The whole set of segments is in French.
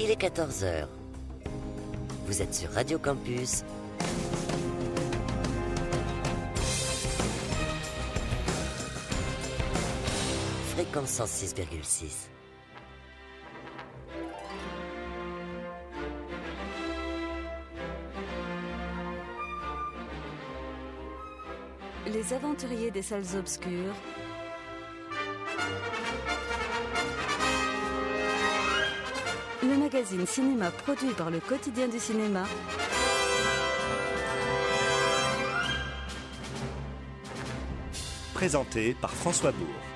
Il est 14h. Vous êtes sur Radio Campus. Fréquence 106,6. Les aventuriers des salles obscures. Le magazine cinéma produit par le quotidien du cinéma. Présenté par François Bourg.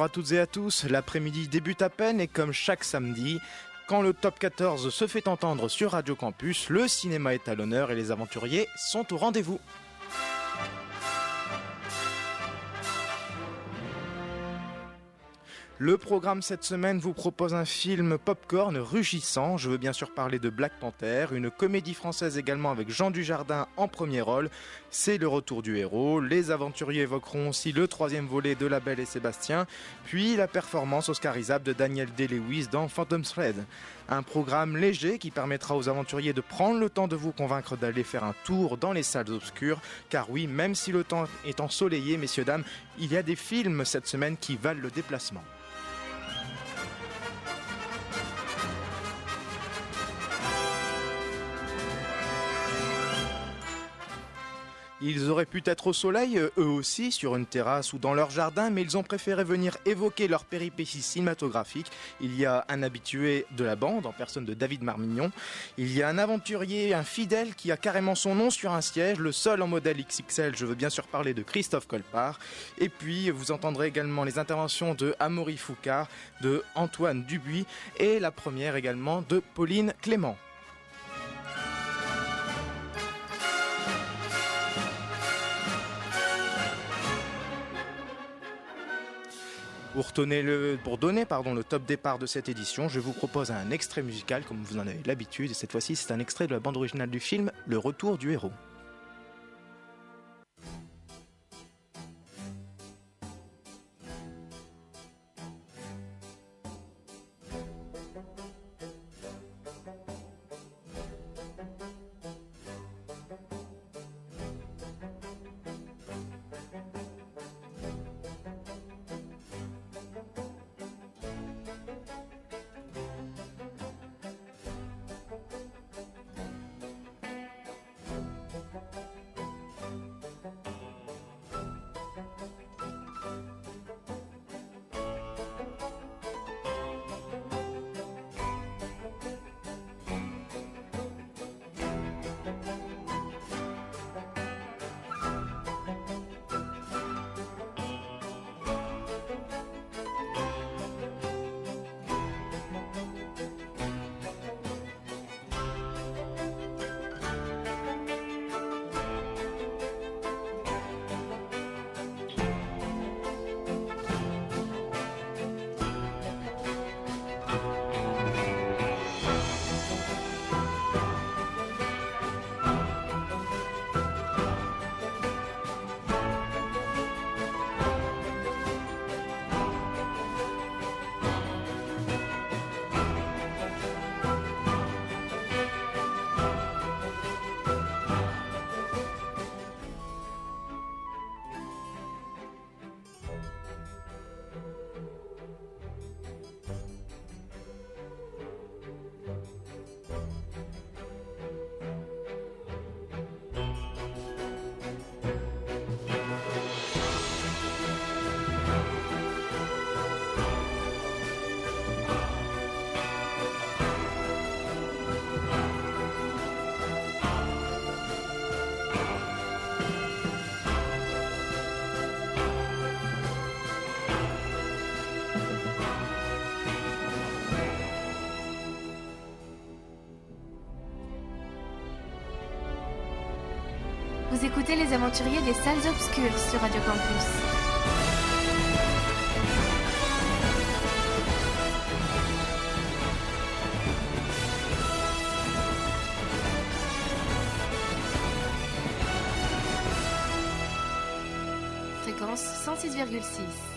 Bonjour à toutes et à tous, l'après-midi débute à peine et comme chaque samedi, quand le top 14 se fait entendre sur Radio Campus, le cinéma est à l'honneur et les aventuriers sont au rendez-vous. Le programme cette semaine vous propose un film popcorn rugissant. Je veux bien sûr parler de Black Panther, une comédie française également avec Jean Dujardin en premier rôle. C'est le retour du héros. Les aventuriers évoqueront aussi le troisième volet de La Belle et Sébastien, puis la performance oscarisable de Daniel Day-Lewis dans Phantom Thread. Un programme léger qui permettra aux aventuriers de prendre le temps de vous convaincre d'aller faire un tour dans les salles obscures. Car oui, même si le temps est ensoleillé, messieurs, dames, il y a des films cette semaine qui valent le déplacement. Ils auraient pu être au soleil, eux aussi, sur une terrasse ou dans leur jardin, mais ils ont préféré venir évoquer leurs péripéties cinématographiques. Il y a un habitué de la bande, en personne de David Marmignon. Il y a un aventurier, un fidèle qui a carrément son nom sur un siège, le seul en modèle XXL. Je veux bien sûr parler de Christophe Colpart. Et puis, vous entendrez également les interventions de Amaury Foucard, de Antoine Dubuis et la première également de Pauline Clément. Pour, donner le top départ de cette édition, je vous propose un extrait musical comme vous en avez l'habitude. Et cette fois-ci, c'est un extrait de la bande originale du film Le Retour du héros. Les Aventuriers des Salles Obscures sur Radio Campus. Fréquence 106,6.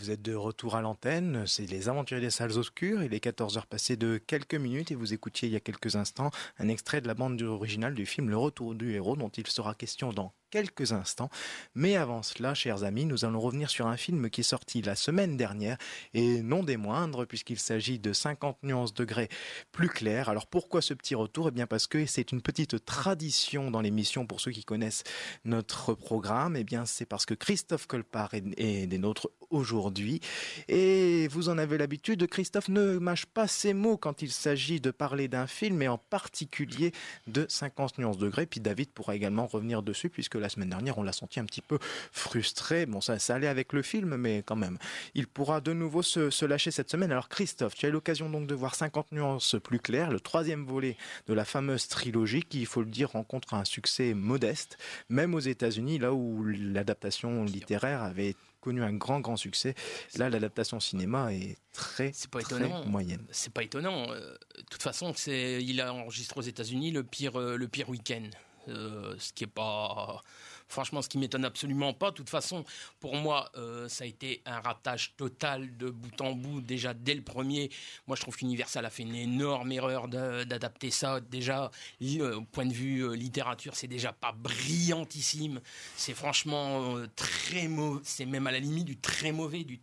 Vous êtes de retour à l'antenne, c'est les aventuriers des salles obscures, il est 14h passé de quelques minutes et vous écoutiez il y a quelques instants un extrait de la bande originale du film Le Retour du héros dont il sera question dans quelques instants. Mais avant cela, chers amis, nous allons revenir sur un film qui est sorti la semaine dernière et non des moindres puisqu'il s'agit de 50 nuances degrés plus clairs. Alors pourquoi ce petit retour? Eh bien parce que c'est une petite tradition dans l'émission pour ceux qui connaissent notre programme. Eh bien c'est parce que Christophe Colpart est, des nôtres aujourd'hui et vous en avez l'habitude. Christophe ne mâche pas ses mots quand il s'agit de parler d'un film et en particulier de 50 nuances degrés. Puis David pourra également revenir dessus puisque la semaine dernière, on l'a senti un petit peu frustré. Bon, ça, ça allait avec le film, mais quand même. Il pourra de nouveau se, lâcher cette semaine. Alors, Christophe, tu as eu l'occasion donc de voir 50 nuances plus claires, le troisième volet de la fameuse trilogie qui, il faut le dire, rencontre un succès modeste, même aux États-Unis, là où l'adaptation littéraire avait connu un grand grand succès. Là, l'adaptation cinéma est très, pas très étonnant. moyenne. C'est pas étonnant. Euh, de toute façon, il a enregistré aux États-Unis le pire euh, le pire week-end. Euh, ce qui est pas franchement ce qui m'étonne absolument pas. De toute façon, pour moi, euh, ça a été un ratage total de bout en bout déjà dès le premier. Moi, je trouve qu'Universal a fait une énorme erreur d'adapter ça. Déjà, au point de vue euh, littérature, c'est déjà pas brillantissime. C'est franchement très mauvais. C'est même à la limite du très mauvais, du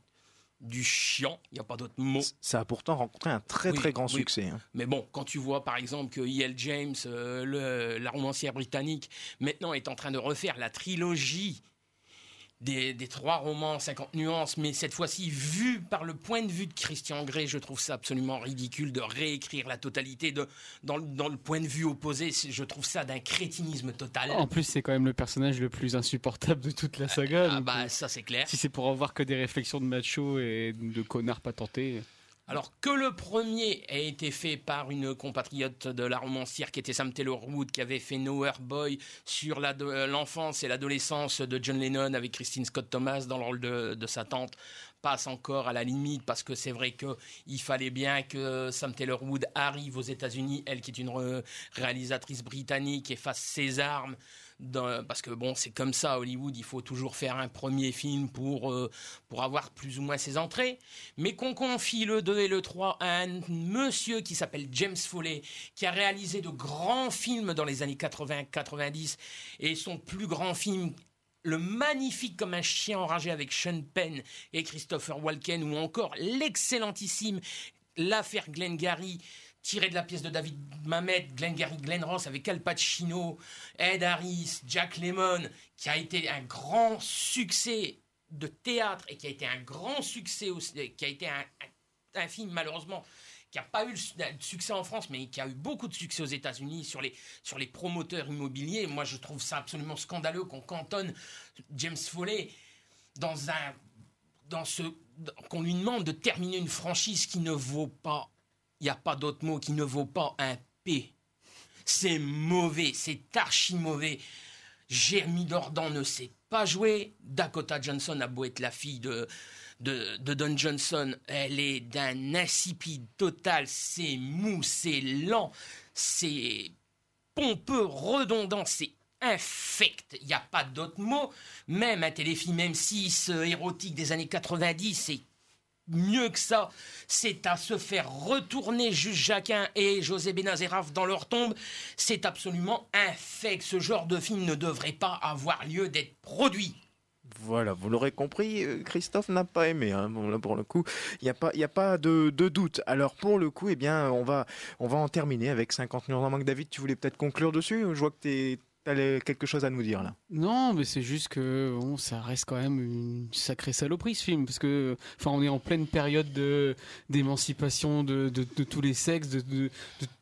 du chiant, il n'y a pas d'autre mot. Ça a pourtant rencontré un très très grand succès. Hein. Mais bon, quand tu vois par exemple que E.L. James, euh, la romancière britannique, maintenant est en train de refaire la trilogie des, trois romans 50 nuances, mais cette fois-ci vu par le point de vue de Christian Grey, je trouve ça absolument ridicule de réécrire la totalité de, dans, le point de vue opposé. Je trouve ça d'un crétinisme total. En plus, c'est quand même le personnage le plus insupportable de toute la saga. Ah, bah, euh, ça c'est clair. Si c'est pour avoir que des réflexions de macho et de connards patentés. Alors que le premier a été fait par une compatriote de la romancière qui était Sam Taylor Wood, qui avait fait Nowhere Boy sur l'enfance et l'adolescence de John Lennon avec Christine Scott Thomas dans le rôle de, sa tante, passe encore à la limite parce que c'est vrai qu'il fallait bien que Sam Taylor Wood arrive aux États-Unis, elle qui est une réalisatrice britannique et fasse ses armes parce que bon, c'est comme ça, Hollywood, il faut toujours faire un premier film pour, euh, pour avoir plus ou moins ses entrées, mais qu'on confie le 2 et le 3 à un monsieur qui s'appelle James Foley, qui a réalisé de grands films dans les années 80-90, et son plus grand film le magnifique comme un chien enragé avec Sean Penn et Christopher Walken, ou encore l'excellentissime L'affaire Glengarry, tiré de la pièce de David Mamet, Glengarry Glenn Ross avec Al Pacino, Ed Harris, Jack Lemmon, qui a été un grand succès de théâtre et qui a été un grand succès, qui a été un, film malheureusement qui n'a pas eu de succès en France, mais qui a eu beaucoup de succès aux États-Unis sur les, sur les promoteurs immobiliers. Moi, je trouve ça absolument scandaleux qu'on cantonne James Foley dans un. Dans ce, qu'on lui demande de terminer une franchise qui ne vaut pas il n'y a pas d'autre mot qui ne vaut pas un P. C'est mauvais, c'est archi mauvais. Jeremy Dordan ne sait pas jouer. Dakota Johnson a beau être la fille de, de, Don Johnson, elle est d'un insipide total. C'est mou, c'est lent, c'est pompeux, redondant, c'est infect. Il n'y a pas d'autre mot. Même un téléfilm M6 euh, érotique des années 90, c'est mieux que ça, c'est à se faire retourner Juge Jacquin et José Benazeraf dans leur tombe. C'est absolument infect. Ce genre de film ne devrait pas avoir lieu d'être produit. Voilà, vous l'aurez compris, euh, Christophe n'a pas aimé. Hein. pour le coup, il n'y a pas, y a pas de, doute. Alors pour le coup, eh bien, on va, on va en terminer avec 50 millions en manque. David, tu voulais peut-être conclure dessus? Je vois que tu es Quelque chose à nous dire là? Non, mais c'est juste que ça reste quand même une sacrée saloperie ce film parce que enfin on est en pleine période de d'émancipation de, tous les sexes, de,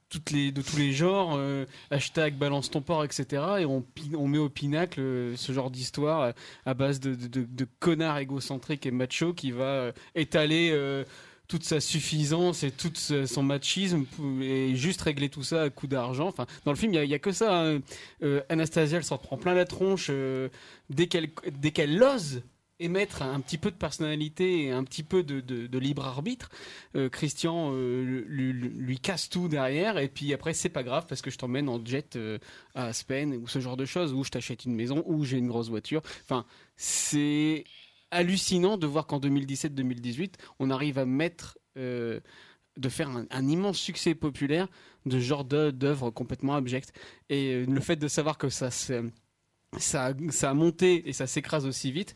toutes les de tous les genres. Euh, hashtag balance ton port, etc. Et on met au pinacle euh, ce genre d'histoire à base de, de, connards égocentriques et machos qui va étaler toute sa suffisance et tout son machisme et juste régler tout ça à coup d'argent. Enfin, dans le film, il n'y a, que ça. Hein. Euh, Anastasia, elle s'en prend plein la tronche euh, dès qu'elle dès ose émettre un petit peu de personnalité et un petit peu de, libre arbitre, euh, Christian lui, casse tout derrière et puis après c'est pas grave parce que je t'emmène en jet à Aspen ou ce genre de choses ou je t'achète une maison ou j'ai une grosse voiture. Enfin, c'est hallucinant de voir qu'en 2017-2018 on arrive à mettre euh, de faire un, immense succès populaire de genre d'œ- d'œuvre complètement abjecte et euh, le fait de savoir que ça ça, ça a monté et ça s'écrase aussi vite,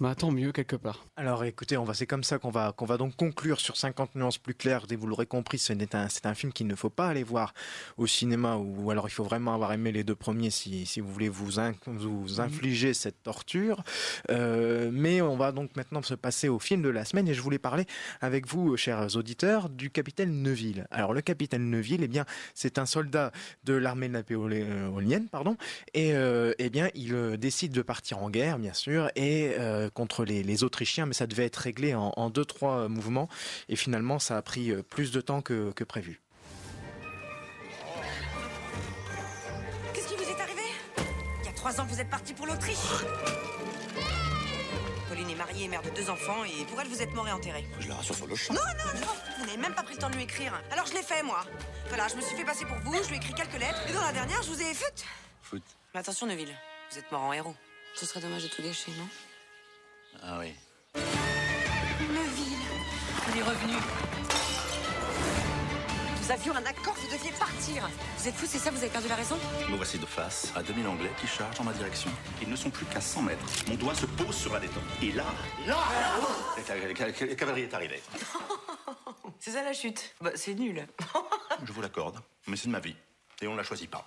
bah tant mieux quelque part. Alors écoutez, on va, c'est comme ça qu'on va, qu'on va donc conclure sur 50 nuances plus claires. Et vous l'aurez compris, ce n'est un, c'est un film qu'il ne faut pas aller voir au cinéma ou alors il faut vraiment avoir aimé les deux premiers si, si vous voulez vous, in- vous infliger cette torture. Euh, mais on va donc maintenant se passer au film de la semaine et je voulais parler avec vous, chers auditeurs, du capitaine Neuville. Alors le capitaine Neuville, eh bien, c'est un soldat de l'armée napoléonienne, pardon, et euh, eh bien, il euh, décide de partir en guerre, bien sûr, et euh, contre les, les Autrichiens, mais ça devait être réglé en, en deux, trois mouvements, et finalement, ça a pris euh, plus de temps que, que prévu. Qu'est-ce qui vous est arrivé? Il y a trois ans, vous êtes parti pour l'Autriche. Pauline est mariée et mère de deux enfants, et pour elle, vous êtes mort et enterré. Je la rassure sur le champ. Non, non, non Vous n'avez même pas pris le temps de lui écrire. Alors je l'ai fait, moi. Voilà, je me suis fait passer pour vous, je lui ai écrit quelques lettres, et dans la dernière, je vous ai fait... Foot. Mais attention, Neville, vous êtes mort en héros. Ce serait dommage de tout gâcher, non? Ah oui. Neville Il est revenu. Nous avions un accord, vous deviez partir. Vous êtes fou, c'est ça Vous avez perdu la raison? Me voici de face à 2000 Anglais qui chargent en ma direction. Ils ne sont plus qu'à 100 mètres. Mon doigt se pose sur la détente. Et là, là, la la cavalerie est arrivée. C'est ça la chute Bah, c'est nul. Je vous l'accorde, mais c'est de ma vie. Et on ne la choisit pas.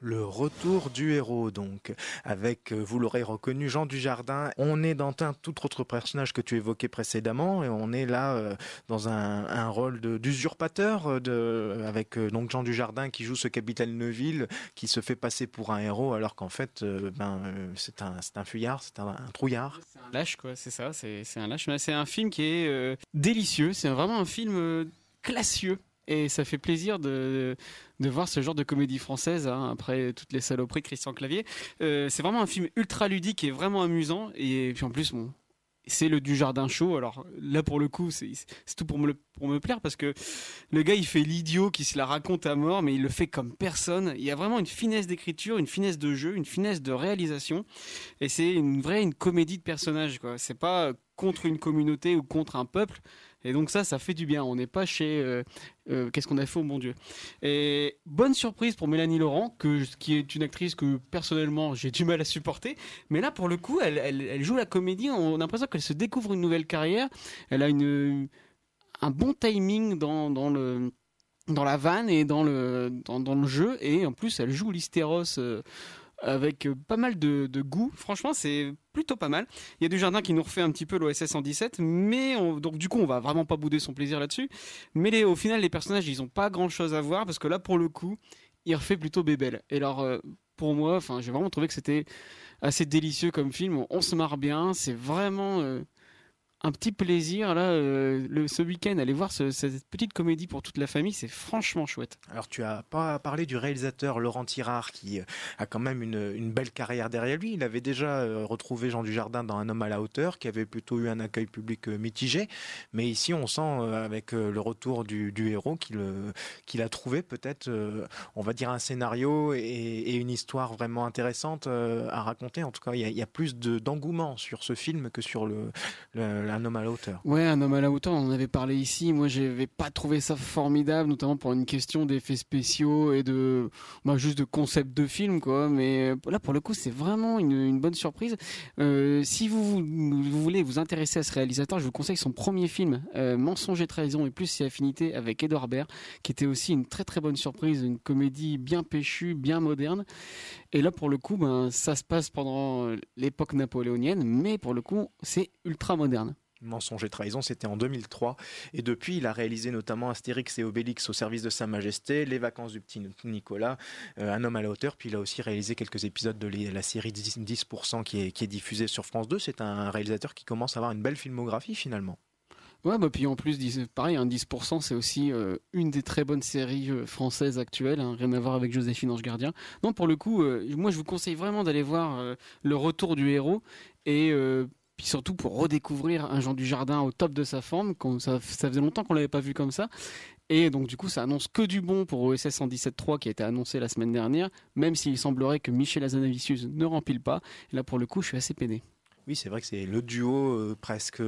Le retour du héros, donc, avec, euh, vous l'aurez reconnu, Jean Dujardin. On est dans un tout autre personnage que tu évoquais précédemment, et on est là euh, dans un, rôle d'usurpateur, euh, avec donc Jean Dujardin qui joue ce capitaine Neuville, qui se fait passer pour un héros, alors qu'en fait, ben, c'est un, un fuyard, c'est un, un trouillard. C'est un lâche, quoi, c'est ça, c'est un lâche. C'est un film qui est délicieux, c'est vraiment un film classieux. Et ça fait plaisir de, de voir ce genre de comédie française, hein, après toutes les saloperies de Christian Clavier. Euh, c'est vraiment un film ultra ludique et vraiment amusant. Et puis en plus, bon, c'est le Dujardin Show. Alors là, pour le coup, c'est tout pour me, pour me plaire parce que le gars, il fait l'idiot qui se la raconte à mort, mais il le fait comme personne. Il y a vraiment une finesse d'écriture, une finesse de jeu, une finesse de réalisation. Et c'est une vraie une comédie de personnages. C'est pas contre une communauté ou contre un peuple. Et donc ça, ça fait du bien. On n'est pas chez euh, euh, qu'est-ce qu'on a fait au bon Dieu. Et bonne surprise pour Mélanie Laurent, qui est une actrice que personnellement j'ai du mal à supporter. Mais là, pour le coup, elle, joue la comédie. On a l'impression qu'elle se découvre une nouvelle carrière. Elle a un bon timing dans, la vanne et dans le dans, dans le jeu et en plus elle joue l'hystéros euh, avec euh, pas mal de, goût. Franchement, c'est plutôt pas mal. Il y a du jardin qui nous refait un petit peu l'OSS 117, mais on- donc du coup, on va vraiment pas bouder son plaisir là-dessus. Mais au final, les personnages, ils ont pas grand-chose à voir parce que là, pour le coup, il refait plutôt bébel. Et alors, euh, pour moi, enfin, j'ai vraiment trouvé que c'était assez délicieux comme film. On, on se marre bien. C'est vraiment euh, un petit plaisir là. euh, le, ce week-end, aller voir ce- cette petite comédie pour toute la famille, c'est franchement chouette. Alors tu as pas parlé du réalisateur Laurent Tirard qui a quand même une, belle carrière derrière lui. Il avait déjà euh, retrouvé Jean Dujardin dans Un homme à la hauteur qui avait plutôt eu un accueil public euh, mitigé. Mais ici on sent avec le retour du, héros qu'il a trouvé peut-être, on va dire, un scénario et, une histoire vraiment intéressante à raconter. En tout cas, il y a, plus de- d'engouement sur ce film que sur le- Un homme à la hauteur. Ouais, un homme à la hauteur, on en avait parlé ici. Moi, j'avais pas trouvé ça formidable, notamment pour une question d'effets spéciaux et de, bah, juste de concept de film, quoi. Mais euh, là, pour le coup, c'est vraiment une, bonne surprise. Euh, si vous, vous voulez vous intéresser à ce réalisateur, je vous conseille son premier film, euh, Mensonge et trahison et plus ses affinités avec Edouard Baird, qui était aussi une très très bonne surprise, une comédie bien péchue, bien moderne. Et là, pour le coup, ben, ça se passe pendant l'époque napoléonienne, mais pour le coup, c'est ultra moderne. Mensonge et trahison, c'était en 2003. Et depuis, il a réalisé notamment Astérix et Obélix au service de Sa Majesté, Les vacances du petit Nicolas, euh, Un homme à la hauteur. Puis il a aussi réalisé quelques épisodes de la série 10%, 10% qui, est, qui est diffusée sur France 2. C'est un réalisateur qui commence à avoir une belle filmographie finalement. Ouais, bah puis en plus, 10 pareil, un 10%, c'est aussi euh, une des très bonnes séries euh, françaises actuelles, hein, rien à voir avec Joséphine Ange Gardien. Non, pour le coup, euh, moi je vous conseille vraiment d'aller voir le retour du héros et puis surtout pour redécouvrir un Jean du Jardin au top de sa forme. Ça, ça faisait longtemps qu'on l'avait pas vu comme ça. Et donc du coup, ça annonce que du bon pour OSS 117.3 qui a été annoncé la semaine dernière, même s'il semblerait que Michel Azanavicius ne rempile pas. Et là, pour le coup, je suis assez peiné. Oui, c'est vrai que c'est le duo euh, presque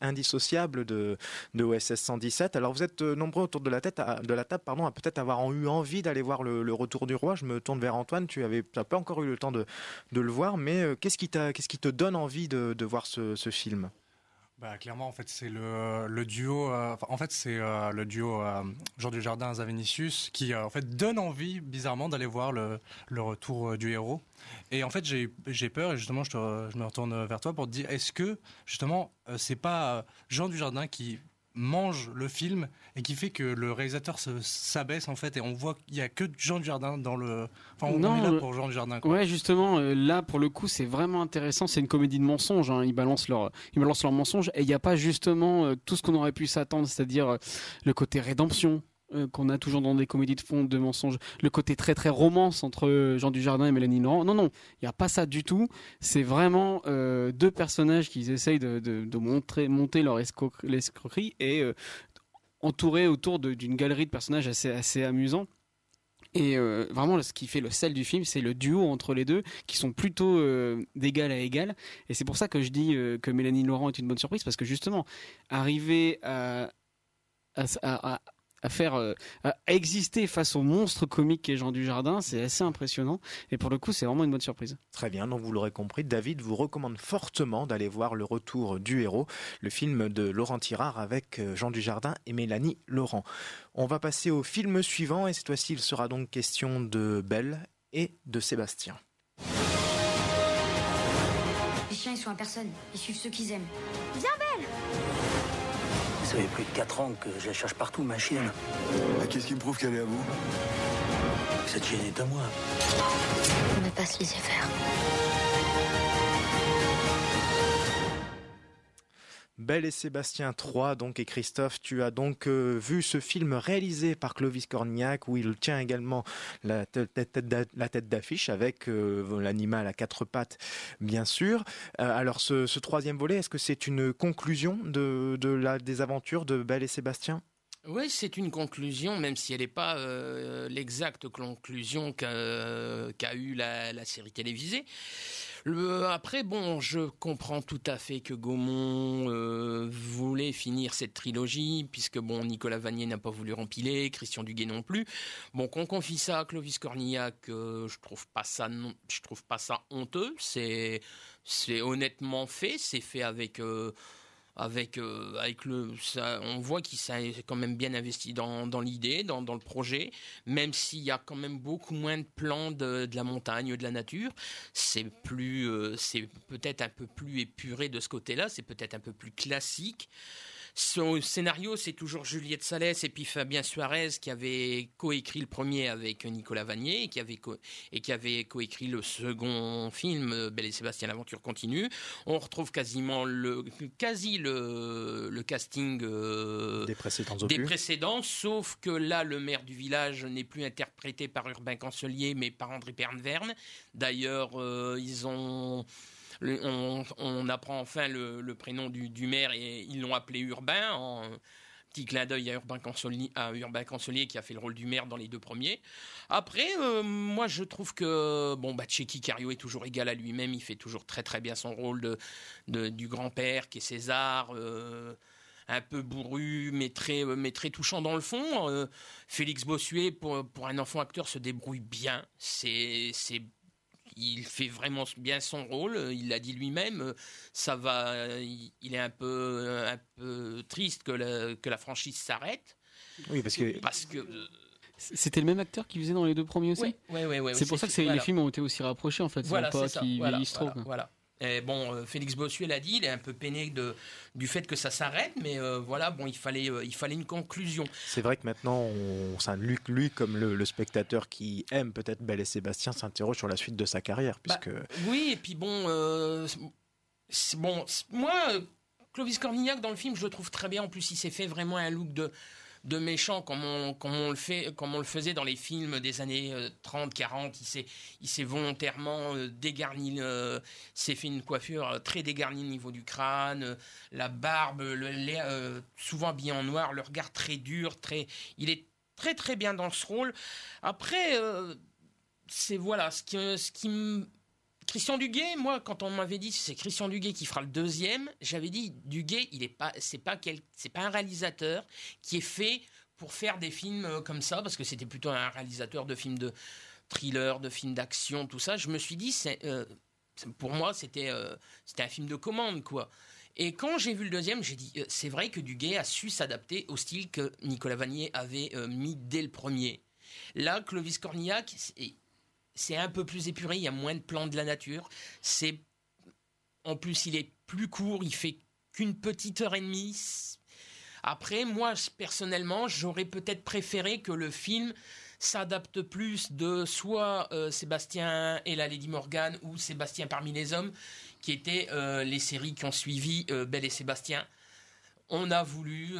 indissociable de, de OSS 117. Alors vous êtes euh, nombreux autour de la, tête de la table pardon, à peut-être avoir eu envie d'aller voir le, retour du roi. Je me tourne vers Antoine, tu n'as pas encore eu le temps de, le voir, mais euh, qu'est-ce qui, qui te donne envie de, voir ce film? Bah, clairement, en fait, c'est le, duo. Euh, en fait, c'est euh, le duo euh, Jean Dujardin Zavinicius qui, en fait, donne envie, bizarrement, d'aller voir le, retour du héros. Et en fait, j'ai peur, et justement, je, me retourne vers toi pour te dire est-ce que, justement, c'est pas Jean Dujardin qui mange le film et qui fait que le réalisateur s'abaisse en fait et on voit qu'il y a que Jean Dujardin dans le enfin on est là pour Jean Dujardin quoi. ouais justement euh, là pour le coup c'est vraiment intéressant c'est une comédie de mensonges hein. ils balancent leur ils balancent leurs mensonges et il n'y a pas justement euh, tout ce qu'on aurait pu s'attendre c'est-à-dire euh, le côté rédemption euh, qu'on a toujours dans des comédies de fond de mensonges, le côté très très romance entre Jean Dujardin et Mélanie Laurent. Non, non, il n'y a pas ça du tout. C'est vraiment euh, deux personnages qui essayent de, montrer, monter leur escroquerie et euh, entourés autour d'une galerie de personnages assez, assez amusants. Et vraiment, ce qui fait le sel du film, c'est le duo entre les deux, qui sont plutôt d'égal à égal. Et c'est pour ça que je dis que Mélanie Laurent est une bonne surprise, parce que justement, arriver à faire euh, à exister face au monstre comique qu'est Jean Dujardin, c'est assez impressionnant et pour le coup c'est vraiment une bonne surprise. Très bien, donc vous l'aurez compris, David vous recommande fortement d'aller voir le retour du héros, le film de Laurent Tirard avec euh, Jean Dujardin et Mélanie Laurent. On va passer au film suivant et cette fois-ci il sera donc question de Belle et de Sébastien. Les chiens ils sont à personne, ils suivent ceux qu'ils aiment. Viens Belle ça fait plus de 4 ans que je la cherche partout, ma chienne. Bah, qu'est-ce qui me prouve qu'elle est à vous? Cette chienne est à moi. On ne pas se laisser faire. Belle et Sébastien 3, donc, et Christophe, tu as donc euh, vu ce film réalisé par Clovis Cornillac, où il tient également la tête d'affiche avec euh, l'animal à quatre pattes, bien sûr. Euh, alors, ce, troisième volet, est-ce que c'est une conclusion de, la, des aventures de Belle et Sébastien? Oui, c'est une conclusion, même si elle n'est pas l'exacte conclusion qu'a eue la, série télévisée après, bon, je comprends tout à fait que Gaumont euh, voulait finir cette trilogie, puisque bon, Nicolas Vanier n'a pas voulu rempiler, Christian Duguay non plus. Bon, qu'on confie ça à Clovis Cornillac, euh, je trouve pas ça, je trouve pas ça honteux. C'est, c'est honnêtement fait, c'est fait avec. Euh, avec euh, avec le ça, on voit qu'il s'est quand même bien investi dans, dans l'idée dans, dans, le projet même s'il y a quand même beaucoup moins de plans de, la montagne de la nature. C'est plus euh, c'est peut-être un peu plus épuré de ce côté-là c'est peut-être un peu plus classique son scénario, c'est toujours Juliette Salès et puis Fabien Suarez qui avait coécrit le premier avec Nicolas Vanier et qui avait, et qui avait coécrit le second film, Belle et Sébastien, l'aventure continue. On retrouve quasiment le, quasi le, le casting euh, des précédents des précédents, sauf que là, le maire du village n'est plus interprété par Urbain Cancelier, mais par André Pernverne. D'ailleurs, euh, ils ont on, apprend enfin le, prénom du, maire et ils l'ont appelé Urbain en petit clin d'œil à Urbain, Urbain qui a fait le rôle du maire dans les deux premiers. Après, euh, moi je trouve que bon bah Cario est toujours égal à lui-même, il fait toujours très très bien son rôle de, du grand-père qui est César. Euh, un peu bourru, mais très, mais très touchant dans le fond. Euh, Félix Bossuet, pour, pour un enfant acteur, se débrouille bien. C'est il fait vraiment bien son rôle. Il l'a dit lui-même. Ça va. Il est un peu, un peu triste que la, que la franchise s'arrête. Oui, parce que. Parce que c'était le même acteur qui faisait dans les deux premiers aussi. Oui, oui, oui. c'est pour ça que les films ont été aussi rapprochés en fait. Voilà, pas qu'ils vieillissent trop. Voilà. Et bon, euh, Félix Bossuet l'a dit, il est un peu peiné de, du fait que ça s'arrête, mais euh, voilà, bon, il fallait, euh, il fallait une conclusion. C'est vrai que maintenant, on, lui, lui, comme le, spectateur qui aime peut-être Belle et Sébastien, s'interroge sur la suite de sa carrière, bah, puisque. oui, et puis bon, bon, moi, Clovis Cornillac dans le film, je le trouve très bien. En plus, il s'est fait vraiment un look de de méchant comme on, comme on le fait, comme on le faisait dans les films des années 30, 40. Il s'est, il s'est volontairement euh, dégarni, euh, s'est fait une coiffure euh, très dégarnie au niveau du crâne, euh, la barbe, le, les- euh, souvent habillé en noir, le regard très dur, très, il est très très bien dans ce rôle. Après, euh, c'est voilà ce qui, ce qui Christian Duguay, moi, quand on m'avait dit c'est Christian Duguay qui fera le deuxième, j'avais dit Duguay, il est pas, c'est pas quel, c'est pas un réalisateur qui est fait pour faire des films euh, comme ça, parce que c'était plutôt un réalisateur de films de thriller, de films d'action, tout ça. Je me suis dit, c'est, euh, pour moi, c'était, euh, c'était un film de commande, quoi. Et quand j'ai vu le deuxième, j'ai dit, c'est vrai que Duguay a su s'adapter au style que Nicolas Vanier avait mis dès le premier. Là, Clovis Cornillac, c'est- un peu plus épuré, il y a moins de plans de la nature. C'est en plus, il est plus court, il fait qu'une petite heure et demie. Après, moi, personnellement, j'aurais peut-être préféré que le film s'adapte plus de soit euh, Sébastien et la Lady Morgan ou Sébastien parmi les hommes, qui étaient euh, les séries qui ont suivi euh, Belle et Sébastien. On a voulu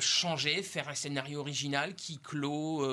changer, faire un scénario original qui clôt,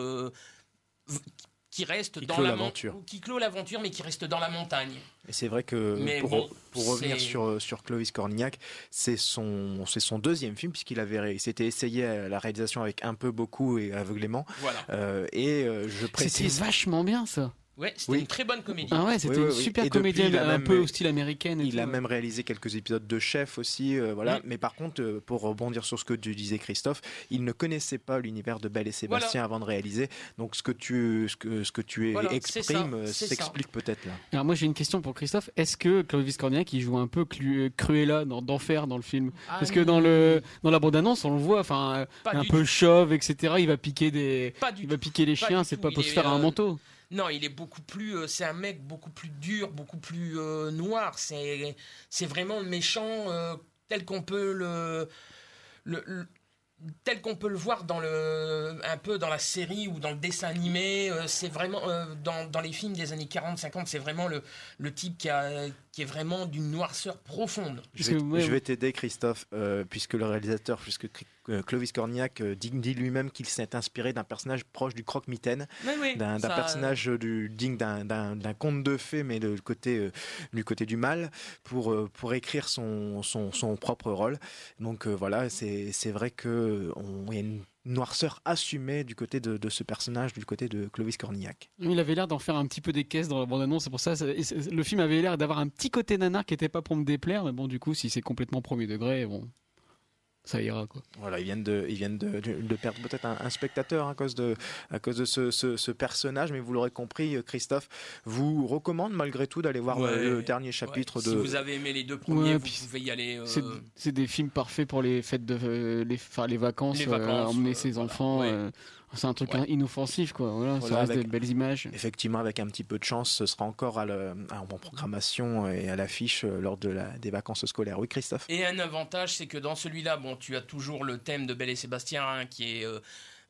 qui reste Qui dans clôt la l'aventure. qui clôt l'aventure, mais qui reste dans la montagne. Et c'est vrai que Mais pour, bon, pour revenir sur, sur Clovis Cornillac, c'est son, c'est son deuxième film puisqu'il avait s'était essayé à la réalisation avec un peu, beaucoup et aveuglément. Voilà. Euh, et euh, je C'était précise. vachement bien ça. Ouais, c'était Oui. une très bonne comédie. Ah ouais, c'était Oui, oui, une oui. super a un même- peu au style américaine. et Il tout, a ouais. même réalisé quelques épisodes de Chef aussi, euh, voilà. Mais par contre, euh, pour rebondir sur ce que tu disais, Christophe, il ne connaissait pas l'univers de Belle et Sébastien avant de réaliser. Donc ce que tu, ce que, ce que tu Voilà, exprimes euh, s'explique peut-être là. Alors moi j'ai une question pour Christophe. Est-ce que Clovis Cornillac il joue un peu Clu- Cruella dans d'enfer dans le film? Ah Parce que dans le dans la bande annonce on le voit, enfin un peu tout. chauve, etc. Il va piquer des, il va piquer les Pas chiens. C'est pas pour se faire un manteau. Non, il est beaucoup plus. euh, c'est un mec beaucoup plus dur, beaucoup plus euh, noir. C'est, c'est vraiment le méchant euh, tel qu'on peut le, le- le- tel qu'on peut le voir dans le, un peu dans la série ou dans le dessin animé. euh, c'est vraiment euh, dans, dans les films des années 40-50, c'est vraiment le, le type qui, a, qui est vraiment d'une noirceur profonde. Je vais, t'aider, Christophe, euh, puisque le réalisateur, puisque Clovis Cornillac euh, dit, lui-même qu'il s'est inspiré d'un personnage proche du croque-mitaine, oui, d'un ça- personnage du, digne d'un- conte de fées, mais le côté, euh, du côté du mal, pour, euh, pour écrire son, son, son propre rôle. Donc euh, voilà, c'est c'est vrai qu'il y a une noirceur assumée du côté de, de ce personnage, du côté de Clovis Cornillac. Il avait l'air d'en faire un petit peu des caisses dans la bande annonce. C'est pour ça ça- le film avait l'air d'avoir un petit côté nanar qui était pas pour me déplaire. Mais bon du coup si c'est complètement premier degré, bon ça ira quoi. Voilà, ils viennent de, ils viennent de, de- de perdre peut-être un, un spectateur à cause de, à cause de ce, ce- ce personnage, mais vous l'aurez compris, euh, Christophe vous recommande malgré tout d'aller voir Ouais, euh, le dernier chapitre ouais. de. Si vous avez aimé les deux premiers, Ouais, vous pouvez y aller. euh, C'est c'est des films parfaits pour les fêtes de les, enfin, les vacances, Les euh, emmener euh, ses voilà, enfants. ouais. euh, c'est un truc Ouais. inoffensif quoi. Voilà, Voilà, ça reste avec- des belles images. Effectivement, avec un petit peu de chance, ce sera encore à le- à- en programmation et à l'affiche euh, lors de la, des vacances scolaires. Oui, Christophe? Et un avantage, c'est que dans celui-là, bon, tu as toujours le thème de Belle et Sébastien hein, qui est euh,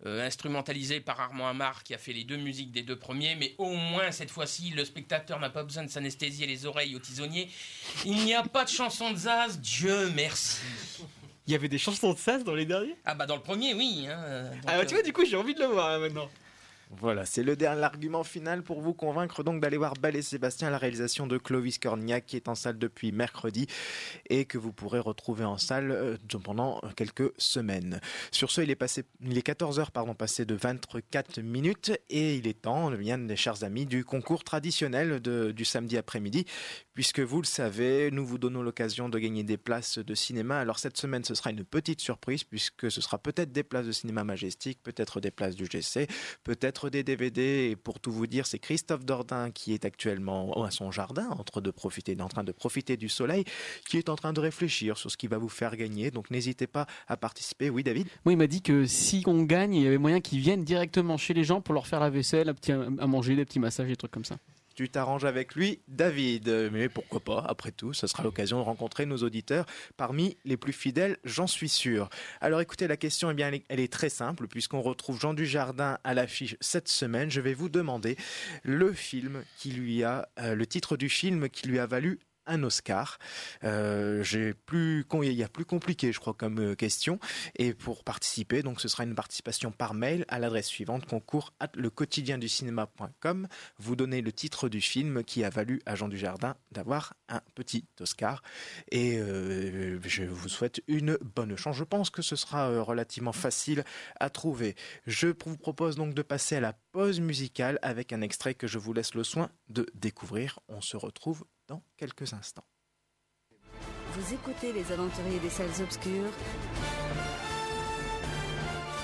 euh, instrumentalisé par Armand Amar qui a fait les deux musiques des deux premiers, mais au moins cette fois-ci, le spectateur n'a pas besoin de s'anesthésier les oreilles au tisonnier. Il n'y a pas de chanson de Zaz, Dieu merci. Il y avait des chansons de sas dans les derniers? Ah bah dans le premier, oui. hein, euh, donc, Ah bah, tu vois, du coup, j'ai envie de le voir là, maintenant. Voilà, c'est le dernier argument final pour vous convaincre donc d'aller voir Belle et Sébastien, la réalisation de Clovis Cornillac qui est en salle depuis mercredi et que vous pourrez retrouver en salle euh, pendant quelques semaines. Sur ce, il est passé, il est 14h pardon, passé de 24 minutes et il est temps, bien mes chers amis, du concours traditionnel du samedi après-midi puisque vous le savez, nous vous donnons l'occasion de gagner des places de cinéma. Alors cette semaine, ce sera une petite surprise puisque ce sera peut-être des places de cinéma majestique, peut-être des places du GC, peut-être des DVD. Et pour tout vous dire, c'est Christophe Dordain qui est actuellement à son jardin, en train de profiter, en train de profiter du soleil, qui est en train de réfléchir sur ce qui va vous faire gagner. Donc n'hésitez pas à participer. Oui, David? Moi, il m'a dit que si on gagne, il y avait moyen qu'ils viennent directement chez les gens pour leur faire la vaisselle, à manger, des petits massages, des trucs comme ça. Tu t'arranges avec lui, David. Mais pourquoi pas, après tout, ce sera l'occasion de rencontrer nos auditeurs parmi les plus fidèles, j'en suis sûr. Alors écoutez, la question, eh bien, elle est, très simple, puisqu'on retrouve Jean Dujardin à l'affiche cette semaine. Je vais vous demander le film qui lui a, euh, le titre du film qui lui a valu un Oscar. Euh, j'ai plus, il y a plus compliqué, je crois, comme euh, question. Et pour participer, donc ce sera une participation par mail à l'adresse suivante concours at cinéma.com. Vous donnez le titre du film qui a valu à Jean Dujardin d'avoir un petit Oscar. Et euh, je vous souhaite une bonne chance. Je pense que ce sera relativement facile à trouver. Je vous propose donc de passer à la pause musicale avec un extrait que je vous laisse le soin de découvrir. On se retrouve dans quelques instants. Vous écoutez les aventuriers des salles obscures.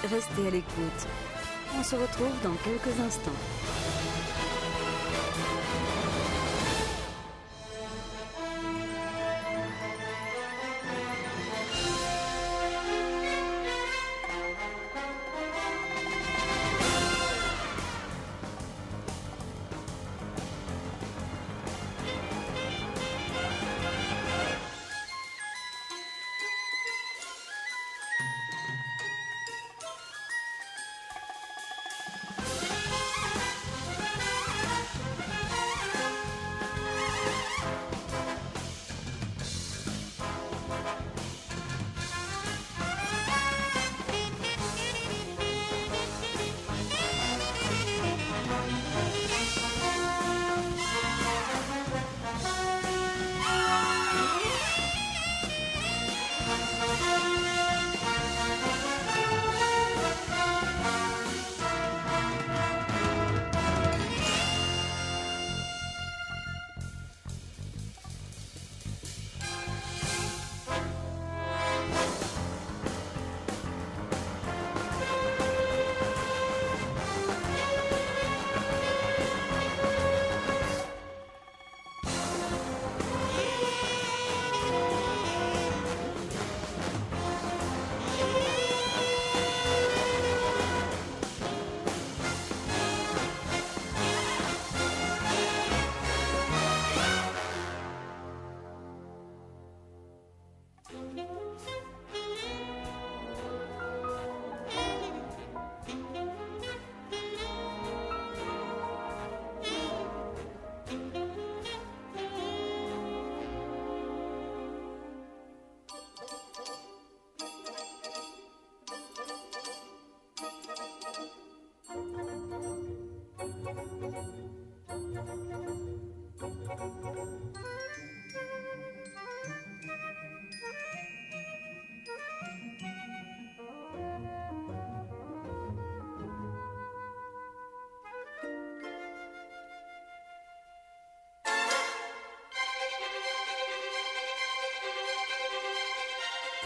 Restez à l'écoute. On se retrouve dans quelques instants.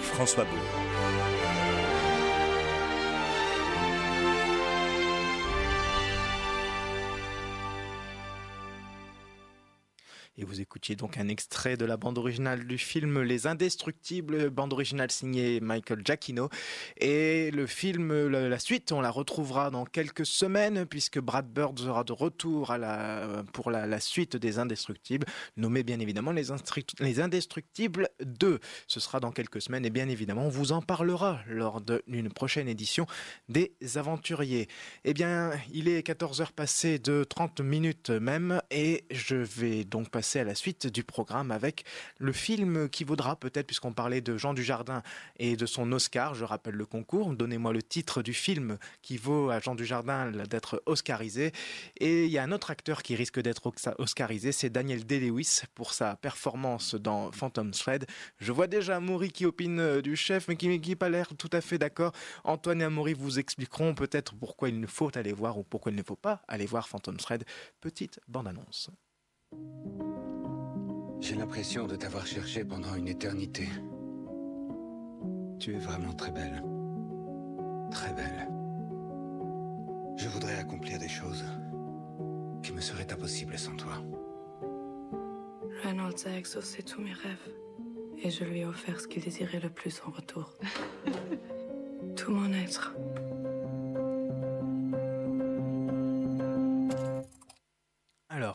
François Beau. donc un extrait de la bande originale du film Les Indestructibles, bande originale signée Michael Giacchino. Et le film, la suite, on la retrouvera dans quelques semaines puisque Brad Bird sera de retour pour la, suite des Indestructibles, nommé bien évidemment les, les Indestructibles 2. Ce sera dans quelques semaines et bien évidemment on vous en parlera lors d'une prochaine édition des Aventuriers. Eh bien, il est 14h passé de 30 minutes même et je vais donc passer à la suite du programme avec le film qui vaudra peut-être, puisqu'on parlait de Jean Dujardin et de son Oscar, je rappelle le concours, donnez-moi le titre du film qui vaut à Jean Dujardin d'être oscarisé. Et il y a un autre acteur qui risque d'être oscarisé, c'est Daniel Day-Lewis pour sa performance dans Phantom Thread. Je vois déjà Amaury qui opine euh, du chef, mais qui n'a pas l'air tout à fait d'accord. Antoine et Amaury vous expliqueront peut-être pourquoi il faut aller voir ou pourquoi il ne faut pas aller voir Phantom Thread. Petite bande-annonce. J'ai l'impression de t'avoir cherché pendant une éternité. Tu es vraiment très belle. Très belle. Je voudrais accomplir des choses qui me seraient impossibles sans toi. Reynolds a exaucé tous mes rêves et je lui ai offert ce qu'il désirait le plus en retour. Tout mon être.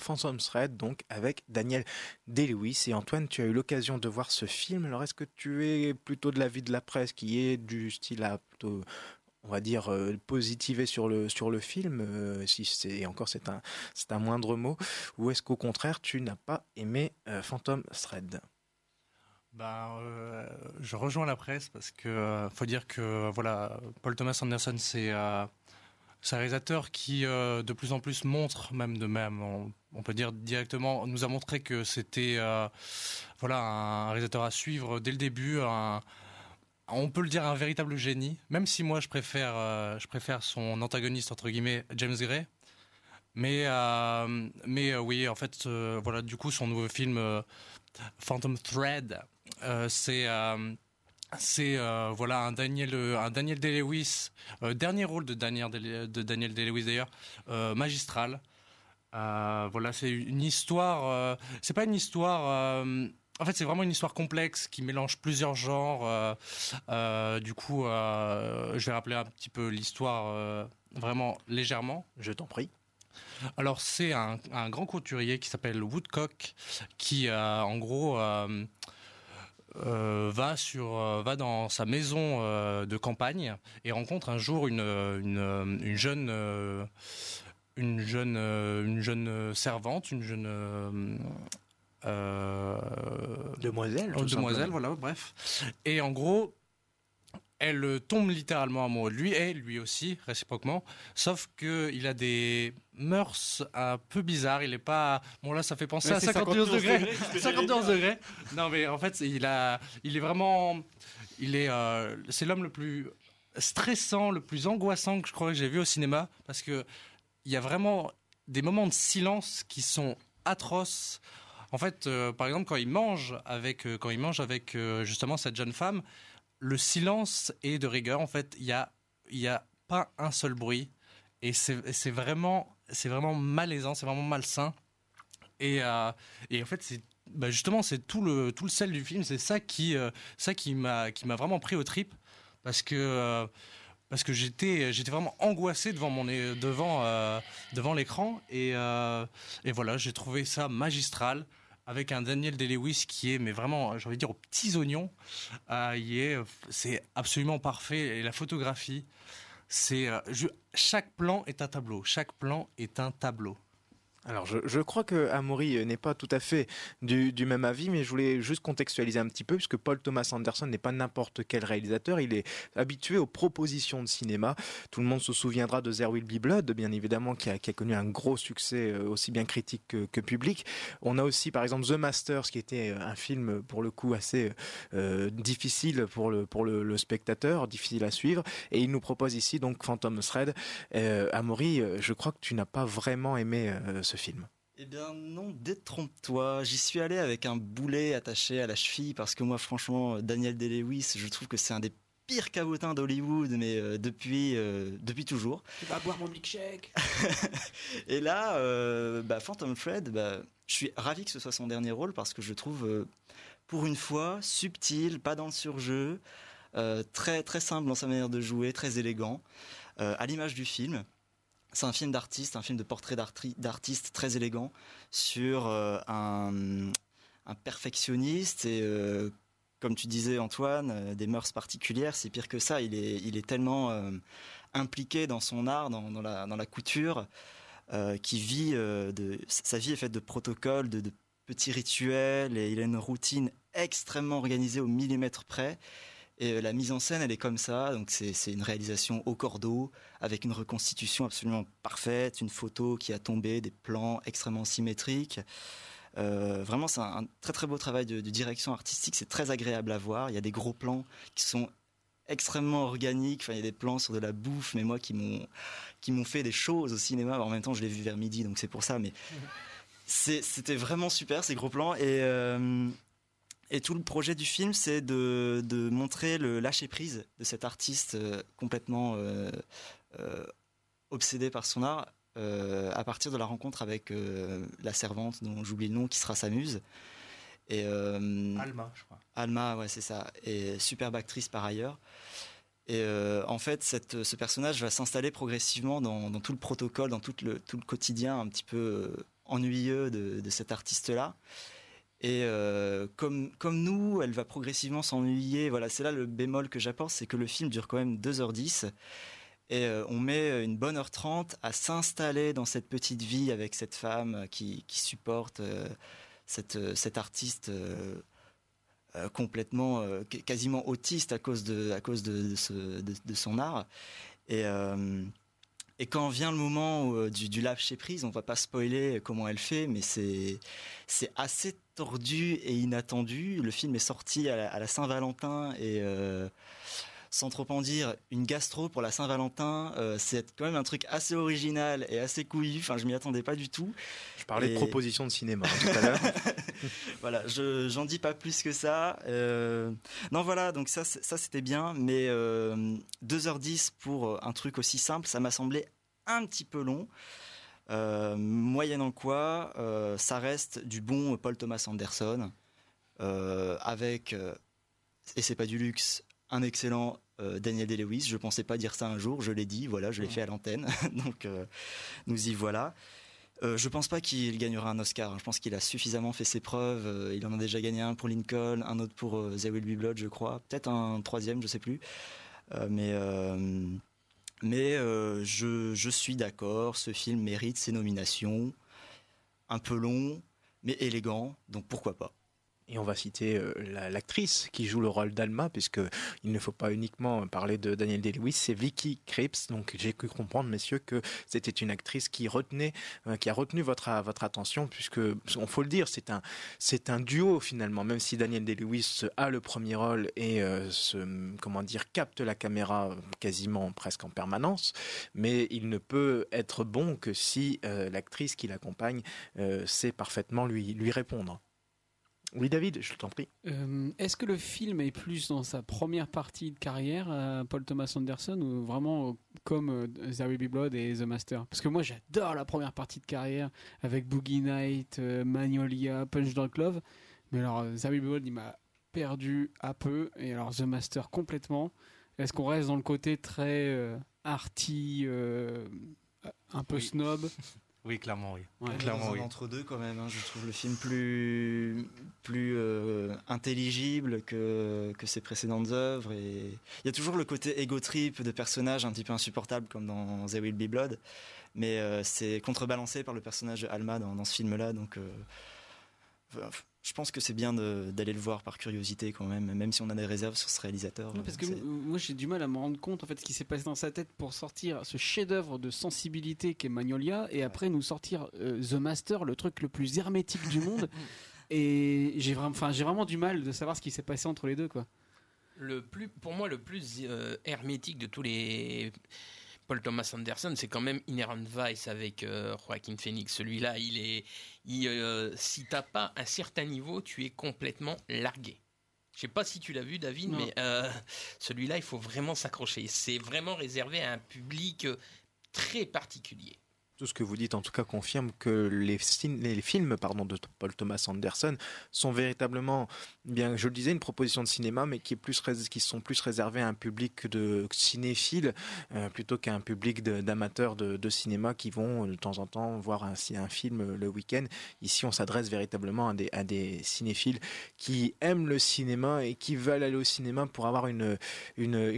Phantom Thread, donc, avec Daniel Day-Lewis. Et Antoine, tu as eu l'occasion de voir ce film. Alors, est-ce que tu es plutôt de l'avis de la presse qui est du style à on va dire, euh, positivé sur le, film, euh, si c'est encore c'est un, moindre mot, ou est-ce qu'au contraire, tu n'as pas aimé euh, Phantom Thread? Ben, euh, je rejoins la presse parce que faut dire que voilà, Paul Thomas Anderson, c'est c'est un réalisateur qui euh, de plus en plus montre, même de même, on, peut dire directement, nous a montré que c'était euh, voilà un réalisateur à suivre dès le début. Un, on peut le dire un véritable génie, même si moi je préfère, euh, je préfère son antagoniste entre guillemets James Gray. Mais, mais oui, en fait, voilà, du coup, son nouveau film Phantom Thread, c'est c'est euh, voilà un Daniel euh, un Daniel Day-Lewis, euh, dernier rôle de Daniel Day- de Daniel Day-Lewis d'ailleurs, euh, magistral. Voilà, c'est une histoire. c'est pas une histoire. en fait, c'est vraiment une histoire complexe qui mélange plusieurs genres. du coup, je vais rappeler un petit peu l'histoire vraiment légèrement. Je t'en prie. Alors, c'est un, un grand couturier qui s'appelle Woodcock qui, en gros, euh, va sur euh, va dans sa maison euh, de campagne et rencontre un jour une une, une jeune une jeune une jeune servante une jeune Demoiselle, tout demoiselle voilà bref. Et en gros elle tombe littéralement amoureuse de lui et lui aussi réciproquement sauf que il a des mœurs un peu bizarres. Il est pas bon là ça fait penser à c'est 51 51 degrés. degrés, c'est ce que 51 j'allais degrés. Non mais en fait il a il est vraiment il est euh, c'est l'homme le plus stressant le plus angoissant que je crois que j'ai vu au cinéma parce que il y a vraiment des moments de silence qui sont atroces. En fait, euh, par exemple, quand il mange avec, euh, quand il mange avec justement cette jeune femme, le silence est de rigueur. En fait, il y a, il y a pas un seul bruit, et c'est vraiment, c'est vraiment malaisant, c'est vraiment malsain. Et, euh, et en fait, c'est bah, justement c'est tout le tout le sel du film. C'est ça qui, euh, ça qui m'a qui m'a vraiment pris aux tripes parce que. euh, parce que j'étais j'étais vraiment angoissé devant mon devant devant l'écran et et voilà j'ai trouvé ça magistral avec un Daniel Day-Lewis qui est mais vraiment j'ai envie de dire aux petits oignons Euh, c'est absolument parfait et la photographie euh, chaque plan est un tableau. Chaque plan est un tableau Alors, je, crois que Amaury euh, n'est pas tout à fait du, même avis, mais je voulais juste contextualiser un petit peu, puisque Paul Thomas Anderson n'est pas n'importe quel réalisateur, il est habitué aux propositions de cinéma. Tout le monde se souviendra de There Will Be Blood, bien évidemment, qui a, connu un gros succès, euh, aussi bien critique que, public. On a aussi, par exemple, The Masters, qui était euh, un film, pour le coup, assez difficile pour, le, spectateur, difficile à suivre. Et il nous propose ici, donc, Phantom Thread. Euh, Amaury, je crois que tu n'as pas vraiment aimé euh, ce film. Eh bien non, détrompe-toi. J'y suis allé avec un boulet attaché à la cheville parce que moi, franchement, Daniel Day-Lewis, je trouve que c'est un des pires cabotins d'Hollywood, mais euh, depuis, euh, depuis toujours. Tu vas boire mon milkshake. Et là, euh, bah, Phantom Thread, bah, je suis ravi que ce soit son dernier rôle parce que je trouve, euh, pour une fois, subtil, pas dans le surjeu, euh, très, très simple dans sa manière de jouer, très élégant, euh, à l'image du film. C'est un film d'artiste, un film de portrait d'arti- d'artiste très élégant sur euh, un, perfectionniste et, euh, comme tu disais Antoine, euh, des mœurs particulières. C'est pire que ça. Il est, tellement impliqué dans son art, dans, la, couture, qui vit sa vie est faite de protocoles, de, de petits rituels, et il a une routine extrêmement organisée au millimètre près. Et euh, la mise en scène, elle est comme ça, donc c'est une réalisation au cordeau, avec une reconstitution absolument parfaite, une photo qui a tombé, des plans extrêmement symétriques. Euh, vraiment, c'est un, un très très beau travail de, de direction artistique, c'est très agréable à voir. Il y a des gros plans qui sont extrêmement organiques, enfin, il y a des plans sur de la bouffe, mais moi qui m'ont qui m'ont fait des choses au cinéma. En même temps, je l'ai vu vers midi, donc c'est pour ça, mais c'était vraiment super ces gros plans et euh, et tout le projet du film, c'est de, de montrer le lâcher prise de cet artiste euh, complètement euh, euh, obsédé par son art, euh, à partir de la rencontre avec euh, la servante dont j'oublie le nom, qui sera sa muse. Et, euh, Alma, je crois. Alma, ouais, c'est ça. Et superbe actrice par ailleurs. Et en fait, cette, ce personnage va s'installer progressivement dans, dans tout le protocole, dans tout le, tout le quotidien un petit peu ennuyeux de, de cet artiste-là. Et euh, comme, comme nous, elle va progressivement s'ennuyer. Voilà, c'est là le bémol que j'apporte, c'est que le film dure quand même 2h10. Et euh, on met une bonne heure 30 à s'installer dans cette petite vie avec cette femme qui, qui supporte euh, cette, euh, cet artiste euh, euh, complètement, euh, qu- quasiment autiste à cause de, à cause de, de de- son art. Et, euh, et quand vient le moment euh, du, du lâcher prise, on va pas spoiler comment elle fait, mais c'est c'est assez tordu et inattendu. Le film est sorti à la, à la Saint-Valentin et euh, sans trop en dire, une gastro pour la Saint-Valentin, euh, c'est quand même un truc assez original et assez couillu. Enfin, je m'y attendais pas du tout. Je parlais de proposition de cinéma hein, tout à l'heure. voilà, je j'en dis pas plus que ça. Euh, non, voilà, donc ça, ça c'était bien, mais euh, 2h10 pour euh, un truc aussi simple, ça m'a semblé un petit peu long. Moyennant quoi, ça reste du bon Paul Thomas Anderson, avec, et c'est pas du luxe, un excellent euh, Daniel Day-Lewis. Je pensais pas dire ça un jour, je l'ai dit, voilà, je l'ai fait à l'antenne, donc euh, nous y voilà. Euh, je pense pas qu'il gagnera un Oscar. hein. Je pense qu'il a suffisamment fait ses preuves. Euh, il en a déjà gagné un pour Lincoln, un autre pour There Will Be Blood, je crois. Peut-être un troisième, je sais plus. Mais mais je, je suis d'accord. Ce film mérite ses nominations. Un peu long, mais élégant. Donc pourquoi pas. Et on va citer euh, la- l'actrice qui joue le rôle d'Alma, puisque il ne faut pas uniquement parler de Daniel Day-Lewis, c'est Vicky Krieps. Donc j'ai cru comprendre, messieurs, que c'était une actrice qui retenait, euh, qui a retenu votre a- votre attention, puisque on faut le dire, c'est un un duo finalement. Même si Daniel Day-Lewis a le premier rôle et euh, se comment dire capte la caméra quasiment presque en permanence, mais il ne peut être bon que si euh, l'actrice qui l'accompagne euh, sait parfaitement lui lui répondre. Oui, David, je t'en prie. Euh, Est-ce que le film est plus dans sa première partie de carrière, euh, Paul Thomas Anderson, ou vraiment euh, comme euh, Will Be Blood et The Master? Parce que moi, j'adore la première partie de carrière avec Boogie Night, euh, Magnolia, Punch Drunk Love. Mais alors, euh, Will Be Blood, il m'a perdu à peu. Et alors, The Master complètement. Est-ce qu'on reste dans le côté très euh, arty, euh, un peu snob? Oui, clairement, oui. Ouais. Clairement, oui. entre deux quand même. hein. Je trouve le film plus plus euh, intelligible que que ses précédentes œuvres et il y a toujours le côté ego trip de personnages un petit peu insupportable comme dans There Will Be Blood, mais euh, c'est contrebalancé par le personnage de Alma dans, dans ce film-là. Donc euh, je pense que c'est bien d'aller le voir par curiosité quand même, même si on a des réserves sur ce réalisateur. Non, parce que m- moi j'ai du mal à me rendre compte en fait ce qui s'est passé dans sa tête pour sortir ce chef-d'œuvre de sensibilité qu'est Magnolia et après nous sortir euh, The Master, le truc le plus hermétique du monde. Et j'ai vraiment, enfin j'ai vraiment du mal de savoir ce qui s'est passé entre les deux quoi. Le plus, pour moi, le plus euh, hermétique de tous les Paul Thomas Anderson, c'est quand même Inherent Vice avec euh, Joaquin Phoenix. Celui-là, il est, il, euh, si t'as pas un certain niveau, tu es complètement largué. Je sais pas si tu l'as vu, David, Non. mais euh, celui-là, il faut vraiment s'accrocher. C'est vraiment réservé à un public euh, très particulier. Tout ce que vous dites, en tout cas, confirme que les, films pardon, de Paul Thomas Anderson sont véritablement, bien, je le disais, une proposition de cinéma, mais qui, est plus, qui sont plus réservés à un public de cinéphiles euh, plutôt qu'à un public d'amateurs de, cinéma qui vont euh, de temps en temps voir un, film euh, le week-end. Ici, on s'adresse véritablement à des, cinéphiles qui aiment le cinéma et qui veulent aller au cinéma pour avoir une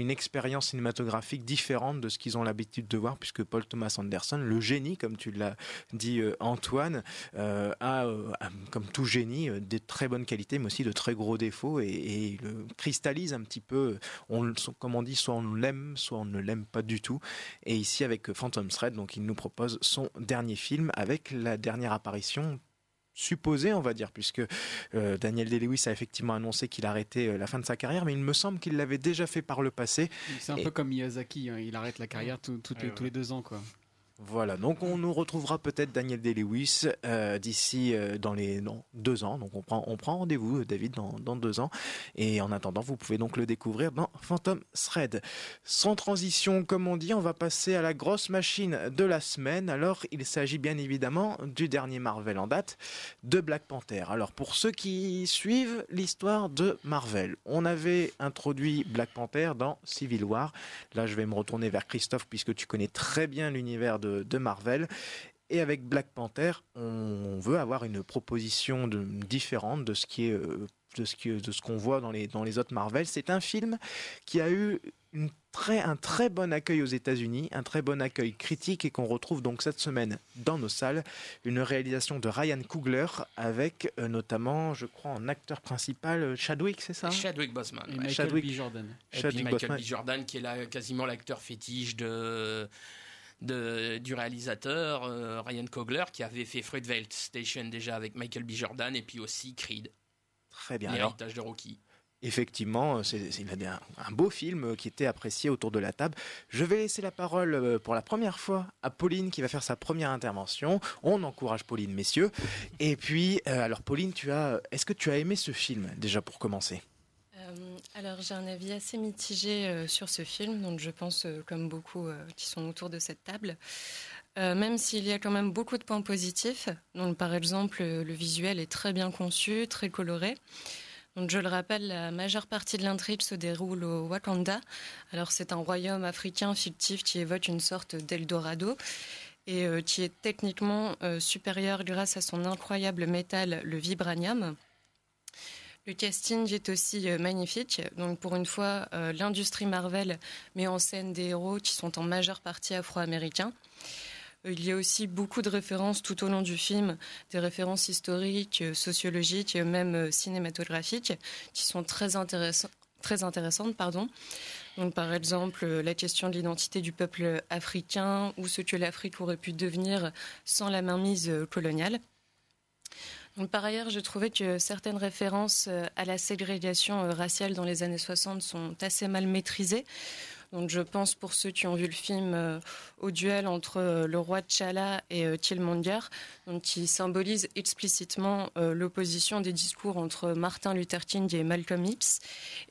expérience cinématographique différente de ce qu'ils ont l'habitude de voir, puisque Paul Thomas Anderson, le génie, comme tu l'as dit euh, Antoine, euh, a, euh, a, comme tout génie, des très bonnes qualités, mais aussi de très gros défauts, et, et il le cristallise un petit peu, on, comme on dit, soit on l'aime, soit on ne l'aime pas du tout. Et ici, avec Phantom Thread, donc il nous propose son dernier film, avec la dernière apparition supposé, on va dire, puisque euh, Daniel Day-Lewis a effectivement annoncé qu'il arrêtait euh, la fin de sa carrière, mais il me semble qu'il l'avait déjà fait par le passé. C'est un Et- peu comme Miyazaki, hein, il arrête la carrière tout- toutes les- Ouais, tous les deux ans quoi. Voilà, donc on nous retrouvera peut-être Daniel Day-Lewis euh, d'ici euh, dans les deux ans. Donc on prend, on prend rendez-vous, David, dans, dans deux ans. Et en attendant, vous pouvez donc le découvrir dans Phantom Thread. Sans transition, comme on dit, on va passer à la grosse machine de la semaine. Alors, il s'agit bien évidemment du dernier Marvel en date, de Black Panther. Alors, pour ceux qui suivent l'histoire de Marvel, on avait introduit Black Panther dans Civil War. Là, je vais me retourner vers Christophe puisque tu connais très bien l'univers de, de Marvel. Et avec Black Panther, on veut avoir une proposition de- différente de ce qui est euh, de ce qui- de ce qu'on voit dans les dans les autres Marvel. C'est un film qui a eu une très, un très bon accueil aux États-Unis, un très bon accueil critique et qu'on retrouve donc cette semaine dans nos salles. Une réalisation de Ryan Coogler avec euh, notamment, je crois, en acteur principal euh, Chadwick, c'est ça Chadwick Boseman. Et ouais. Michael Chadwick- B. Jordan. Et Chadwick puis Michael Boseman. B. Jordan, qui est là, quasiment l'acteur fétiche de, de- du réalisateur euh, Ryan Coogler, qui avait fait Fruitvale Station déjà avec Michael B. Jordan, et puis aussi Creed, Très bien. L'héritage de Rocky. Effectivement, c'est un, un beau film qui était apprécié autour de la table. Je vais laisser la parole euh, pour la première fois à Pauline qui va faire sa première intervention. On encourage Pauline, messieurs. Et puis, euh, alors Pauline, tu as, est-ce que tu as aimé ce film déjà pour commencer? Alors j'ai un avis assez mitigé euh, sur ce film, donc je pense euh, comme beaucoup euh, qui sont autour de cette table. Euh, même s'il y a quand même beaucoup de points positifs, donc par exemple euh, le visuel est très bien conçu, très coloré. Donc je le rappelle, la majeure partie de l'intrigue se déroule au Wakanda. Alors c'est un royaume africain fictif qui évoque une sorte d'Eldorado et euh, qui est techniquement euh, supérieur grâce à son incroyable métal, le vibranium. Le casting est aussi euh, magnifique. Donc pour une fois, euh, l'industrie Marvel met en scène des héros qui sont en majeure partie afro-américains. Euh, Il y a aussi beaucoup de références tout au long du film, des références historiques, sociologiques, euh, même cinématographiques, qui sont très, très intéressantes. Pardon. Donc, par exemple, la question de l'identité du peuple africain ou ce que l'Afrique aurait pu devenir sans la mainmise coloniale. Par ailleurs, je trouvais que certaines références euh, à la ségrégation euh, raciale dans les années 60 sont assez mal maîtrisées. Donc, je pense pour ceux qui ont vu le film euh, au duel entre euh, le roi T'Challa et euh, Killmonger, donc qui symbolise explicitement euh, l'opposition des discours entre Martin Luther King et Malcolm X,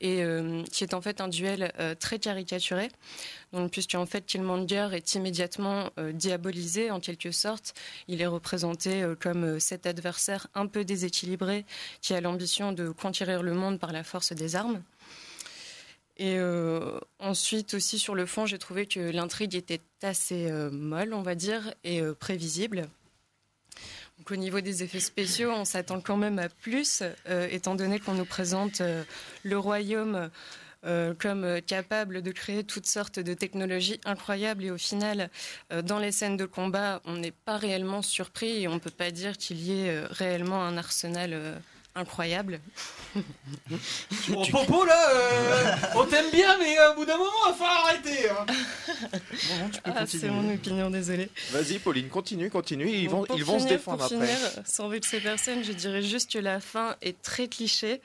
et qui est en fait un duel très caricaturé. Donc, puisqu'en fait Killmonger est immédiatement diabolisé en quelque sorte, il est représenté comme cet adversaire un peu déséquilibré qui a l'ambition de conquérir le monde par la force des armes. Et euh, ensuite aussi sur le fond, j'ai trouvé que l'intrigue était assez euh, molle, on va dire, et euh, prévisible. Donc, au niveau des effets spéciaux, on s'attend quand même à plus, étant donné qu'on nous présente le royaume comme capable de créer toutes sortes de technologies incroyables. Et au final, dans les scènes de combat, on n'est pas réellement surpris et on ne peut pas dire qu'il y ait réellement un arsenal incroyable. Bon, Popo, là, euh, on t'aime bien, mais euh, au bout d'un moment, il va falloir arrêter. hein. Ah, c'est mon opinion, désolé. Vas-y, Pauline, continue, continue. Ils Bon, vont, ils vont se défendre pour après. finir, sans vexer personne, je dirais juste que la fin est très cliché,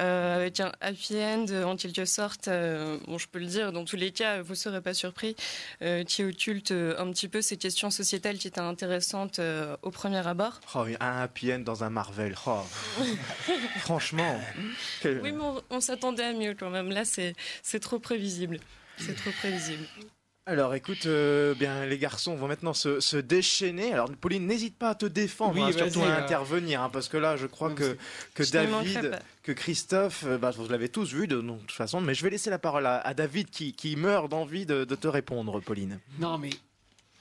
euh, avec un happy end en quelque sorte. euh, bon, je peux le dire, dans tous les cas, vous ne serez pas surpris, euh, qui occulte euh, un petit peu ces questions sociétales qui étaient intéressantes euh, au premier abord. Oh, un happy end dans un Marvel. Oh. Franchement. quel- Oui, mais on, on s'attendait à mieux quand même. Là, c'est c'est trop prévisible. C'est trop prévisible. Alors écoute, euh, bien les garçons vont maintenant se, se déchaîner. Alors Pauline, n'hésite pas à te défendre, Oui, hein, surtout à intervenir, hein, parce que là, je crois que, que Je David, que Christophe, euh, bah, vous l'avez tous vu de, de toute façon, mais je vais laisser la parole à, à David qui, qui meurt d'envie de, de te répondre, Pauline. Non, mais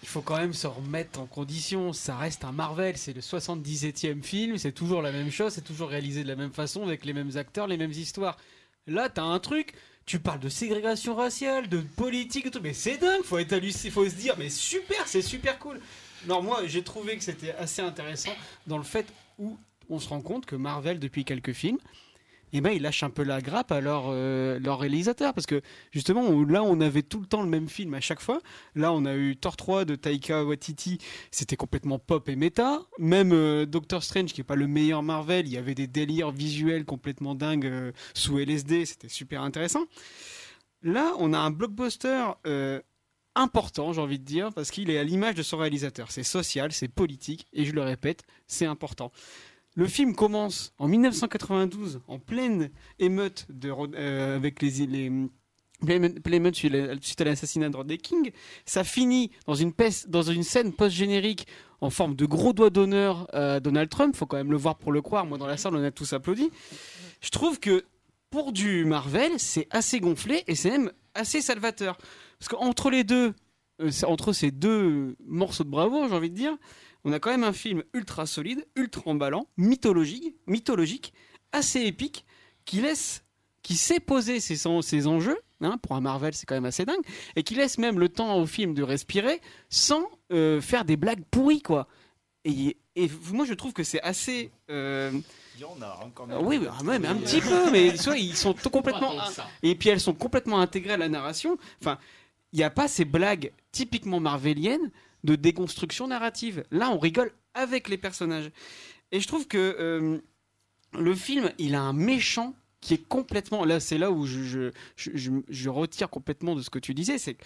il faut quand même se remettre en condition. Ça reste un Marvel, c'est le 77e film, c'est toujours la même chose, c'est toujours réalisé de la même façon, avec les mêmes acteurs, les mêmes histoires. Là, t'as un truc, tu parles de ségrégation raciale, de politique, et tout, mais c'est dingue, faut être halluciné, faut se dire, mais super, c'est super cool. Non, moi, j'ai trouvé que c'était assez intéressant dans le fait où on se rend compte que Marvel, depuis quelques films, eh ben, ils lâchent un peu la grappe à leur, euh, leur réalisateur. Parce que justement, on- là, on avait tout le temps le même film à chaque fois. Là, on a eu Thor 3 de Taika Waititi, c'était complètement pop et méta. Même euh, Doctor Strange, qui est pas le meilleur Marvel, il y avait des délires visuels complètement dingues euh, sous LSD, c'était super intéressant. Là, on a un blockbuster important, j'ai envie de dire, parce qu'il est à l'image de son réalisateur. C'est social, c'est politique, et je le répète, c'est important. Le film commence en 1992, en pleine émeute euh, avec les, les pleine émeute suite à l'assassinat de Rodney King. Ça finit dans une, peste, dans une scène post-générique en forme de gros doigt d'honneur à Donald Trump. Faut quand même le voir pour le croire. Moi, dans la salle, on a tous applaudi. Je trouve que pour du Marvel, c'est assez gonflé et c'est même assez salvateur. Parce qu'entre les deux, euh, entre ces deux morceaux de bravo, j'ai envie de dire, on a quand même un film ultra solide, ultra emballant, mythologique, mythologique, assez épique, qui laisse, qui sait poser ses, ses enjeux. Hein, pour un Marvel, c'est quand même assez dingue, et qui laisse même le temps au film de respirer sans euh, faire des blagues pourries, quoi. Et, et moi, je trouve que c'est assez. Euh, Il y en a hein, quand même. oui, mais, ouais, mais un petit peu, mais soit ils sont complètement. Et puis elles sont complètement intégrées à la narration. Enfin, il n'y a pas ces blagues typiquement marveliennes de déconstruction narrative. Là, on rigole avec les personnages. Et je trouve que euh, le film, il a un méchant qui est complètement. Là, c'est là où je, je, je, je, retire complètement de ce que tu disais. C'est que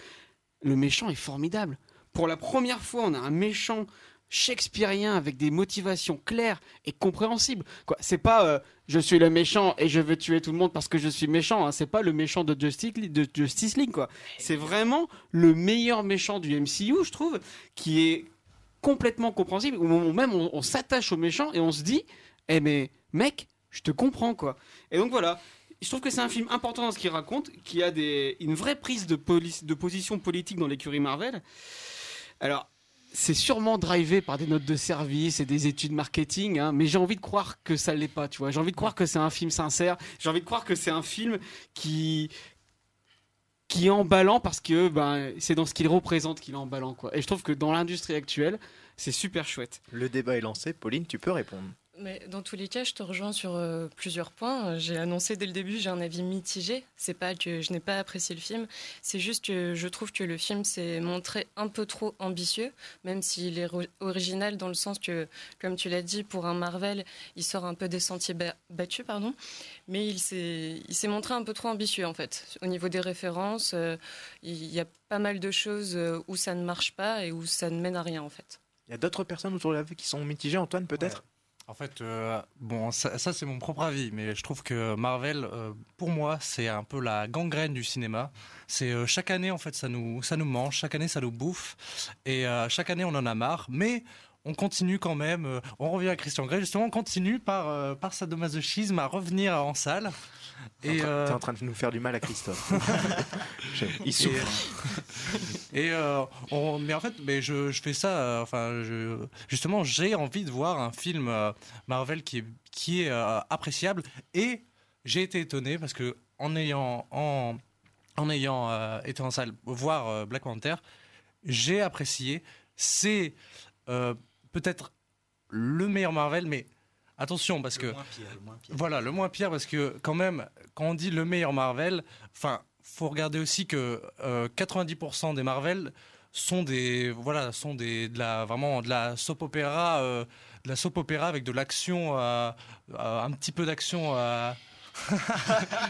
le méchant est formidable. Pour la première fois, on a un méchant shakespearien avec des motivations claires et compréhensibles. Quoi, c'est pas euh, je suis le méchant et je veux tuer tout le monde parce que je suis méchant. Hein. C'est pas le méchant de Justice, League. C'est vraiment le meilleur méchant du MCU, je trouve, qui est complètement compréhensible. Ou même on, s'attache au méchant et on se dit, eh mais mec, je te comprends quoi. Et donc voilà. Je trouve que c'est un film important dans ce qu'il raconte, qui a une vraie prise de, de position politique dans l'écurie Marvel. Alors, c'est sûrement drivé par des notes de service et des études marketing, hein, mais j'ai envie de croire que ça l'est pas, tu vois. J'ai envie de croire que c'est un film sincère. J'ai envie de croire que c'est un film qui qui est emballant parce que ben, c'est dans ce qu'il représente qu'il est emballant quoi. Et je trouve que dans l'industrie actuelle, c'est super chouette. Le débat est lancé. Pauline, tu peux répondre. Mais dans tous les cas, je te rejoins sur euh, plusieurs points. J'ai annoncé dès le début, j'ai un avis mitigé. C'est pas que je n'ai pas apprécié le film, c'est juste que je trouve que le film s'est montré un peu trop ambitieux, même s'il est original dans le sens que, comme tu l'as dit, pour un Marvel, il sort un peu des sentiers ba battus, pardon. Mais il s'est, il s'est montré un peu trop ambitieux en fait. Au niveau des références, euh, il y a pas mal de choses euh, où ça ne marche pas et où ça ne mène à rien en fait. Il y a d'autres personnes autour de la vie qui sont mitigées, Antoine peut-être? Ouais. En fait, euh, bon, ça, c'est mon propre avis, mais je trouve que Marvel, euh, pour moi, c'est un peu la gangrène du cinéma. C'est euh, chaque année, en fait, ça nous, ça nous mange, chaque année, ça nous bouffe, et chaque année, on en a marre, mais on continue quand même. on revient à Christian Grey, justement, on continue par, par sadomasochisme à revenir en salle. Et euh, T'es en train de nous faire du mal à Christophe. Il souffre. Et euh, on- mais en fait, mais je, je fais ça. euh, enfin, je, justement, j'ai envie de voir un film euh, Marvel qui est qui est euh, appréciable. Et j'ai été étonné parce que en ayant en en ayant euh, été en salle voir euh, Black Panther, j'ai apprécié. C'est euh, peut-être le meilleur Marvel, mais attention parce que moins pire, le moins pire. voilà, le moins pire parce que quand même, quand on dit le meilleur Marvel, enfin, faut regarder aussi que euh, 90% des Marvel sont des voilà sont des de la vraiment de la soap opéra euh, de la soap opéra avec de l'action euh, euh, un petit peu d'action euh.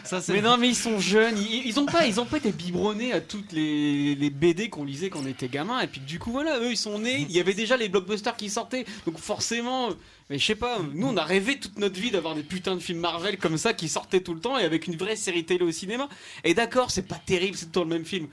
Ça Mais non, mais ils sont jeunes, ils, ils ont pas, ils ont pas été biberonnés à toutes les, les BD qu'on lisait quand on était gamin, et puis du coup voilà, eux ils sont nés, il y avait déjà les blockbusters qui sortaient, donc forcément, mais je sais pas, nous on a rêvé toute notre vie d'avoir des putains de films Marvel comme ça qui sortaient tout le temps et avec une vraie série télé au cinéma. Et d'accord, c'est pas terrible, c'est tout le même film.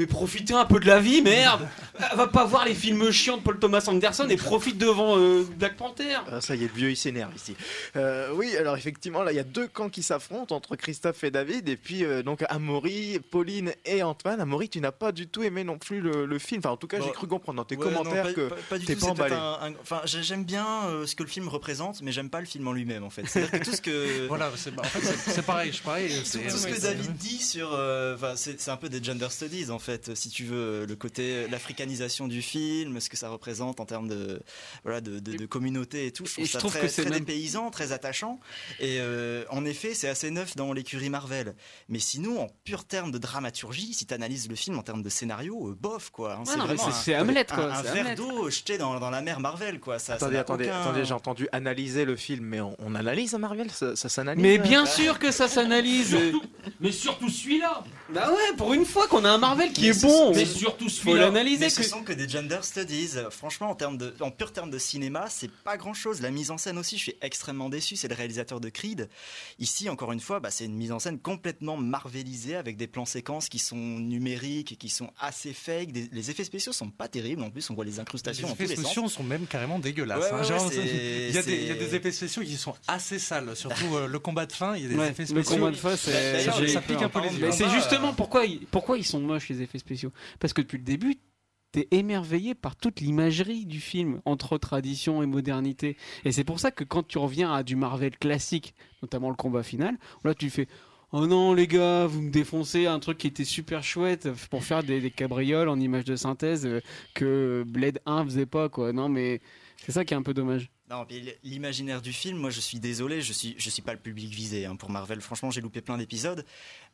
Mais profitez un peu de la vie, merde Va pas voir les films chiants de Paul Thomas Anderson et profite devant euh, Black Panther Ah, ça y est, le vieux il s'énerve ici. Euh, oui, alors effectivement, là il y a deux camps qui s'affrontent entre Christophe et David, et puis euh, donc Amaury, Pauline et Antoine. Amaury, tu n'as pas du tout aimé non plus le, le film. Enfin, en tout cas, Bon, j'ai cru comprendre dans tes Ouais, non, commentaires pas- que pas, pas du t'es tout, pas c'est peut-être emballé. un- un- Enfin, j'ai- j'aime bien euh, ce que le film représente, mais j'aime pas le film en lui-même en fait. C'est-à-dire que tout ce que voilà, c'est en fait c'est- c'est pareil, je pareil. tout, c'est- tout ce que David dit sur, euh, enfin, c'est un peu des gender studies en fait, si tu veux, le côté l'africanisation du film, ce que ça représente en termes de voilà de, de, de communauté et tout. Je trouve Et je ça trouve très, que c'est très même- dépaysant, très attachant. Et euh, en effet, c'est assez neuf dans l'écurie Marvel. Mais sinon, en pur terme de dramaturgie, si tu analyses le film en termes de scénario, euh, bof quoi. hein, Ouais, non, mais vraiment c'est- un- c'est Hamlet, quoi, Un, un c'est verre Hamlet. d'eau jeté dans, dans la mer Marvel quoi. Ça, ça Attendez, n'a attendez, aucun- attendez, j'ai entendu analyser le film, mais on, on analyse un Marvel Ça, ça s'analyse Mais euh bien sûr que ça s'analyse Mais surtout celui-là Bah ouais, pour une fois qu'on a un Marvel Marvel qui Mais est ce bon. Mais surtout Faut celui-là. l'analyser. Mais ce que- sont que des gender studies. Franchement, en, termes de, en pur terme de cinéma, c'est pas grand chose. La mise en scène aussi, je suis extrêmement déçu. C'est le réalisateur de Creed. Ici, encore une fois, bah, c'est une mise en scène complètement marvelisée avec des plans séquences qui sont numériques et qui sont assez fake. Des- les effets spéciaux sont pas terribles. En plus, on voit les incrustations Les dans tous effets les spéciaux sens. sont même carrément dégueulasses. Ouais, hein. ouais, ouais, il, y a des, il y a c'est- des effets spéciaux qui sont assez sales. Surtout euh, le combat de fin, il y a des Ouais, effets le spéciaux. combat de face, c'est- ça pique un peu les yeux. C'est justement pourquoi ils, pourquoi ils sont moches les effets spéciaux. Parce que depuis le début, t'es émerveillé par toute l'imagerie du film entre tradition et modernité. Et c'est pour ça que quand tu reviens à du Marvel classique, notamment le combat final, là tu fais. Oh non les gars, vous me défoncez un truc qui était super chouette pour faire des, cabrioles en images de synthèse euh, que Blade 1 faisait pas quoi. Non mais c'est ça qui est un peu dommage. L'imaginaire du film, moi je suis désolé, je suis, je suis pas le public visé hein, pour Marvel. Franchement, j'ai loupé plein d'épisodes.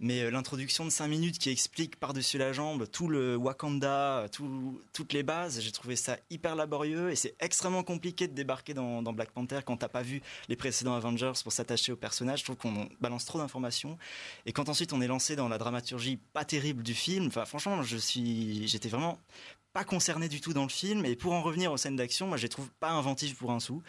Mais euh, l'introduction de 5 minutes qui explique par-dessus la jambe tout le Wakanda, tout- toutes les bases, j'ai trouvé ça hyper laborieux et c'est extrêmement compliqué de débarquer dans, Black Panther quand t'as pas vu les précédents Avengers pour s'attacher au personnage. Je trouve qu'on balance trop d'informations. Et quand ensuite on est lancé dans la dramaturgie pas terrible du film, franchement, j'étais vraiment pas concerné du tout dans le film. Et pour en revenir aux scènes d'action, moi je les trouve pas inventives pour un sou.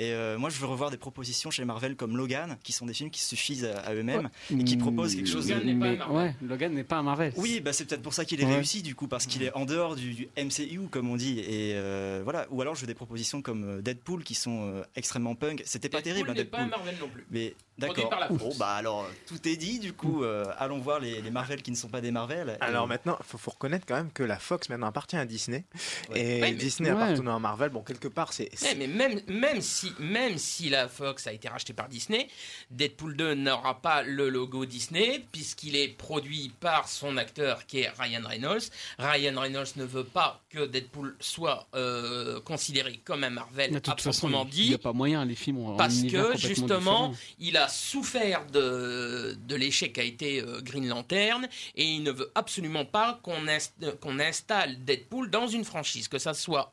Et euh, moi, je veux revoir des propositions chez Marvel comme Logan, qui sont des films qui suffisent à, à eux-mêmes et qui proposent quelque chose. Logan n'est pas. Ouais, Logan n'est pas un Marvel. Oui, bah c'est peut-être pour ça qu'il est Ouais. réussi du coup, parce qu'il est en dehors du, du MCU comme on dit. Et euh, voilà. Ou alors je veux des propositions comme euh, Deadpool qui sont euh, extrêmement punk. C'était pas terrible. hein, n'est pas un Deadpool. Marvel non plus. Mais d'accord. Bon bah alors tout est dit du coup. euh, allons voir les, les Marvel qui ne sont pas des Marvel. Alors Et- maintenant, il faut, faut reconnaître quand même que la Fox maintenant appartient à Disney. Ouais. Et Ouais, mais- Disney Ouais. appartenant à Marvel, bon, quelque part, c'est. Ouais, mais même, même, si, même si la Fox a été rachetée par Disney, Deadpool 2 n'aura pas le logo Disney puisqu'il est produit par son acteur qui est Ryan Reynolds. Ryan Reynolds ne veut pas que Deadpool soit euh, considéré comme un Marvel à proprement il dit. n'y a pas moyen, les films ont Parce que justement, différent. il a souffert de, de l'échec qu'a été euh, Green Lantern et il ne veut absolument pas qu'on inst- qu'on installe Deadpool dans une franchise, que ça soit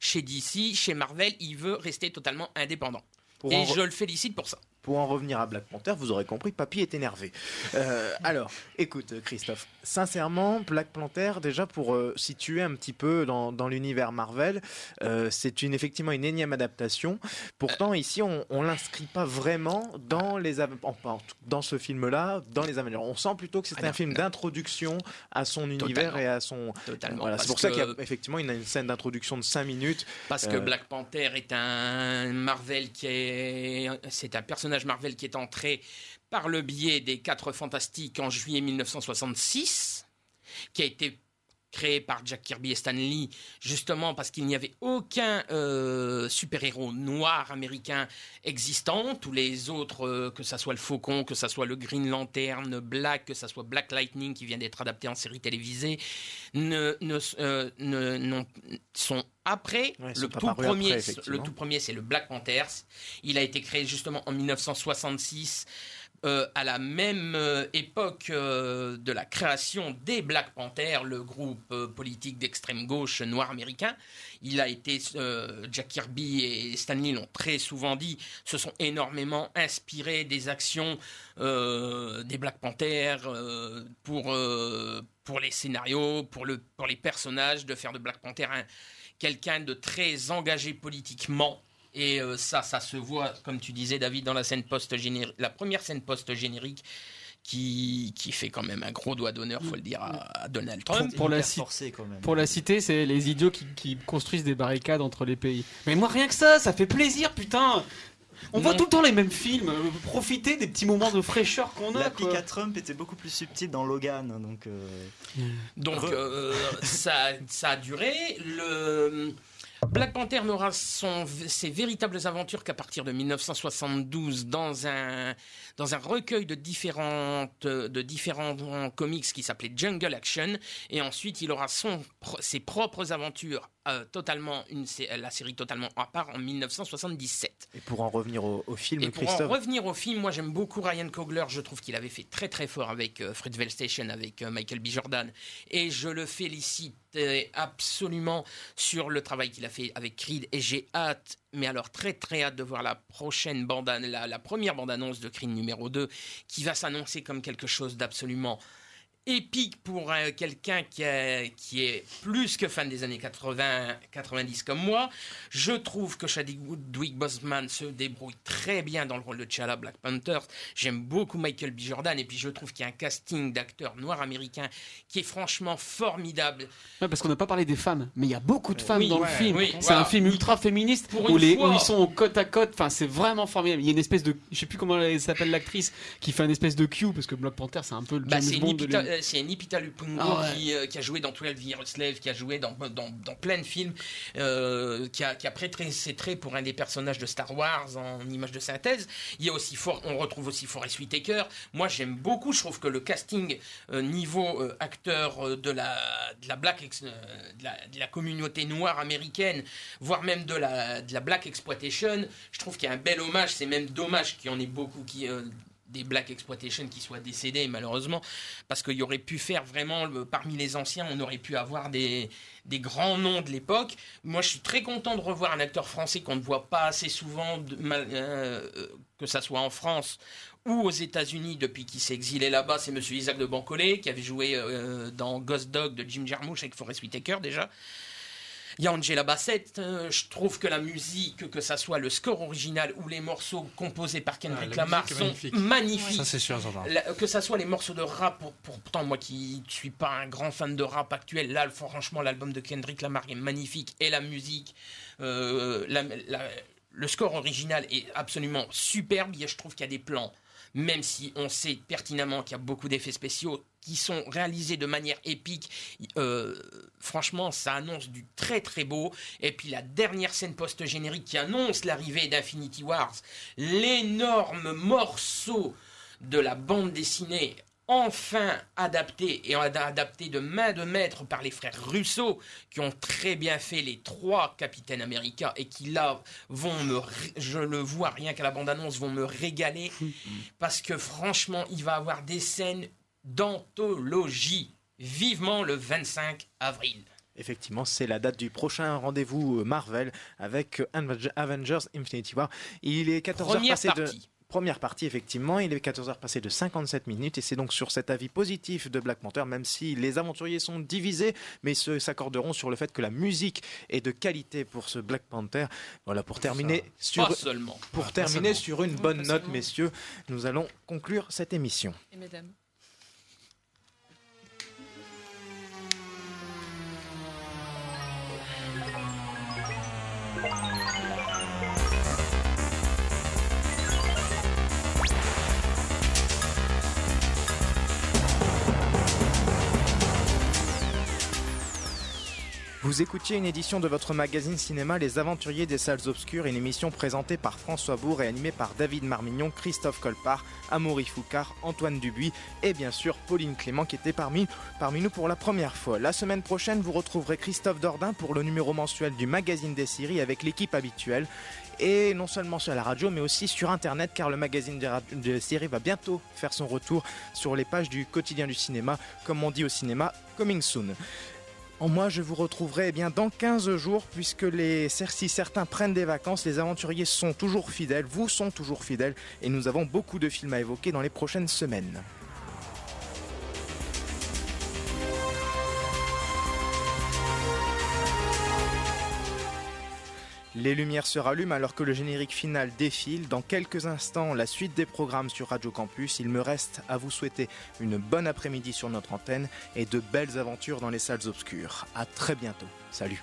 chez DC, chez Marvel, il veut rester totalement indépendant. Pour et en je le félicite pour ça. Pour en revenir à Black Panther, vous aurez compris, Papy est énervé. Euh, alors, écoute, Christophe, sincèrement, Black Panther, déjà pour euh, situer un petit peu dans, dans l'univers Marvel, euh, c'est une, effectivement une énième adaptation. Pourtant, ici, on, on l'inscrit pas vraiment dans les dans ce film-là, dans les Avengers. On sent plutôt que c'est Ah un non, film d'introduction à son univers et à son. Totalement, Voilà, c'est pour ça qu'il y a effectivement une, une scène d'introduction de 5 minutes. Parce que Black Panther est un Marvel qui est. C'est un personnage Marvel qui est entré par le biais des Quatre Fantastiques en juillet 1966, qui a été créé par Jack Kirby et Stan Lee, justement parce qu'il n'y avait aucun euh, super-héros noir américain existant. Tous les autres, euh, que ça soit le Faucon, que ça soit le Green Lantern, Black, que ça soit Black Lightning qui vient d'être adapté en série télévisée, ne, ne, euh, ne- sont après. Ouais, le, tout premier, après, le tout premier, c'est le Black Panther. Il a été créé justement en 1966. Euh, à la même euh, époque euh, de la création des Black Panthers, le groupe politique d'extrême gauche noir américain, il a été Jack Kirby et Stan Lee l'ont très souvent dit, se sont énormément inspirés des actions des Black Panthers pour pour les scénarios, pour le pour les personnages, de faire de Black Panther un quelqu'un de très engagé politiquement. Et euh, ça, ça se voit, comme tu disais, David, dans la scène post-générique, la première scène post-générique, qui, qui fait quand même un gros doigt d'honneur, faut le dire, à, à Donald Trump. pour la, ci- pour la cité, c'est les idiots qui, qui construisent des barricades entre les pays. Mais moi, rien que ça, ça fait plaisir, putain On voit tout le temps les mêmes films. euh, Profiter des petits moments de fraîcheur qu'on a. La quoi. pique à Trump était beaucoup plus subtile dans Logan, hein, donc. euh, Donc euh, ça, ça a duré. Le Black Panther n'aura ses véritables aventures qu'à partir de 1972 dans un, dans un recueil de, différentes, de différents comics qui s'appelait Jungle Action. Et ensuite, il aura son, ses propres aventures, euh, totalement une, la série totalement à part en 1977. Et pour en revenir au, au film, Et pour en Christophe. revenir au film, moi j'aime beaucoup Ryan Coogler. Je trouve qu'il avait fait très très fort avec euh, Fruitvale Station, avec euh, Michael B. Jordan. Et je le félicite euh, absolument sur le travail qu'il a fait avec Creed. Et j'ai hâte, mais alors très très hâte de voir la prochaine bande, la, la première bande-annonce de Creed numéro 2, qui va s'annoncer comme quelque chose d'absolument épique pour euh, quelqu'un qui, a- qui est plus que fan des années 80, 90 comme moi. Je trouve que Chadwick Boseman se débrouille très bien dans le rôle de T'Challa Black Panther. J'aime beaucoup Michael B. Jordan et puis je trouve qu'il y a un casting d'acteurs noirs américains qui est franchement formidable. Ouais, parce qu'on n'a pas parlé des femmes, mais il y a beaucoup de femmes Oui, dans ouais, le film. oui, c'est voilà. un film ultra féministe Pour où, les, fois. où ils sont côte à côte. Enfin, c'est vraiment formidable. Il y a une espèce de, je sais plus comment elle s'appelle l'actrice, qui fait une espèce de Q parce que Black Panther c'est un peu le Bah, James Bond c'est Nipita Lupungo Ah ouais. qui, euh, qui a joué dans 12 Years Slave, qui a joué dans, dans, dans plein de films, euh, qui, a, qui a prêté ses traits pour un des personnages de Star Wars en image de synthèse. Il y a aussi on retrouve aussi Forest Whitaker. Moi j'aime beaucoup, je trouve que le casting euh, niveau acteur de la, de la black ex- de, la, de la communauté noire américaine, voire même de la, de la black exploitation, je trouve qu'il y a un bel hommage. C'est même dommage qu'il y en ait beaucoup qui des Black Exploitation qui soient décédés malheureusement parce qu'il y aurait pu faire vraiment parmi les anciens on aurait pu avoir des, des grands noms de l'époque. Moi je suis très content de revoir un acteur français qu'on ne voit pas assez souvent euh, euh, que ça soit en France ou aux États-Unis depuis qu'il s'est exilé là-bas. C'est monsieur Isaac de Bancolé qui avait joué euh, dans Ghost Dog de Jim Jarmusch avec Forest Whitaker déjà il y a Angela Bassett, euh, je trouve que la musique, que ça soit le score original ou les morceaux composés par Kendrick Ah, la Lamar sont magnifique. magnifiques. Ça, c'est sûr. La- que ça soit les morceaux de rap, pour, pour- pourtant moi qui ne suis pas un grand fan de rap actuel, là franchement l'album de Kendrick Lamar est magnifique et la musique, euh, la- la- le score original est absolument superbe. Et Je trouve qu'il y a des plans, même si on sait pertinemment qu'il y a beaucoup d'effets spéciaux qui sont réalisés de manière épique. euh, franchement, ça annonce du très très beau. Et puis la dernière scène post-générique qui annonce l'arrivée d'Infinity Wars, l'énorme morceau de la bande dessinée enfin adapté et ad- adapté de main de maître par les frères Russo qui ont très bien fait les trois capitaines américains et qui là vont me je le vois rien qu'à la bande annonce vont me régaler parce que franchement il va avoir des scènes d'anthologie vivement le 25 avril Effectivement, c'est la date du prochain rendez-vous euh, Marvel avec euh, Avenge- Avengers Infinity War. Il est 14h Première passé de. Première partie, effectivement, il est 14h passé de 57 minutes et c'est donc sur cet avis positif de Black Panther, même si les aventuriers sont divisés, mais s'accorderont sur le fait que la musique est de qualité pour ce Black Panther. Voilà, pour terminer sur, Pas seulement. pour Pas terminer seulement. sur une bonne note, messieurs, nous allons conclure cette émission. Et mesdames. Vous écoutiez une édition de votre magazine cinéma Les Aventuriers des Salles Obscures, une émission présentée par François Bourg et animée par David Marmignon, Christophe Colpart, Amaury Foucard, Antoine Dubuis et bien sûr Pauline Clément qui était parmi, nous pour la première fois. La semaine prochaine, vous retrouverez Christophe Dordain pour le numéro mensuel du magazine des séries avec l'équipe habituelle. Et non seulement sur la radio, mais aussi sur Internet, car le magazine des séries va bientôt faire son retour sur les pages du quotidien du cinéma, comme on dit au cinéma, coming soon. Moi, je vous retrouverai eh bien dans 15 jours, puisque les, si certains prennent des vacances, les aventuriers sont toujours fidèles, vous sont toujours fidèles, et nous avons beaucoup de films à évoquer dans les prochaines semaines. Les lumières se rallument alors que le générique final défile. Dans quelques instants, la suite des programmes sur Radio Campus. Il me reste à vous souhaiter une bonne après-midi sur notre antenne et de belles aventures dans les salles obscures. À très bientôt. Salut.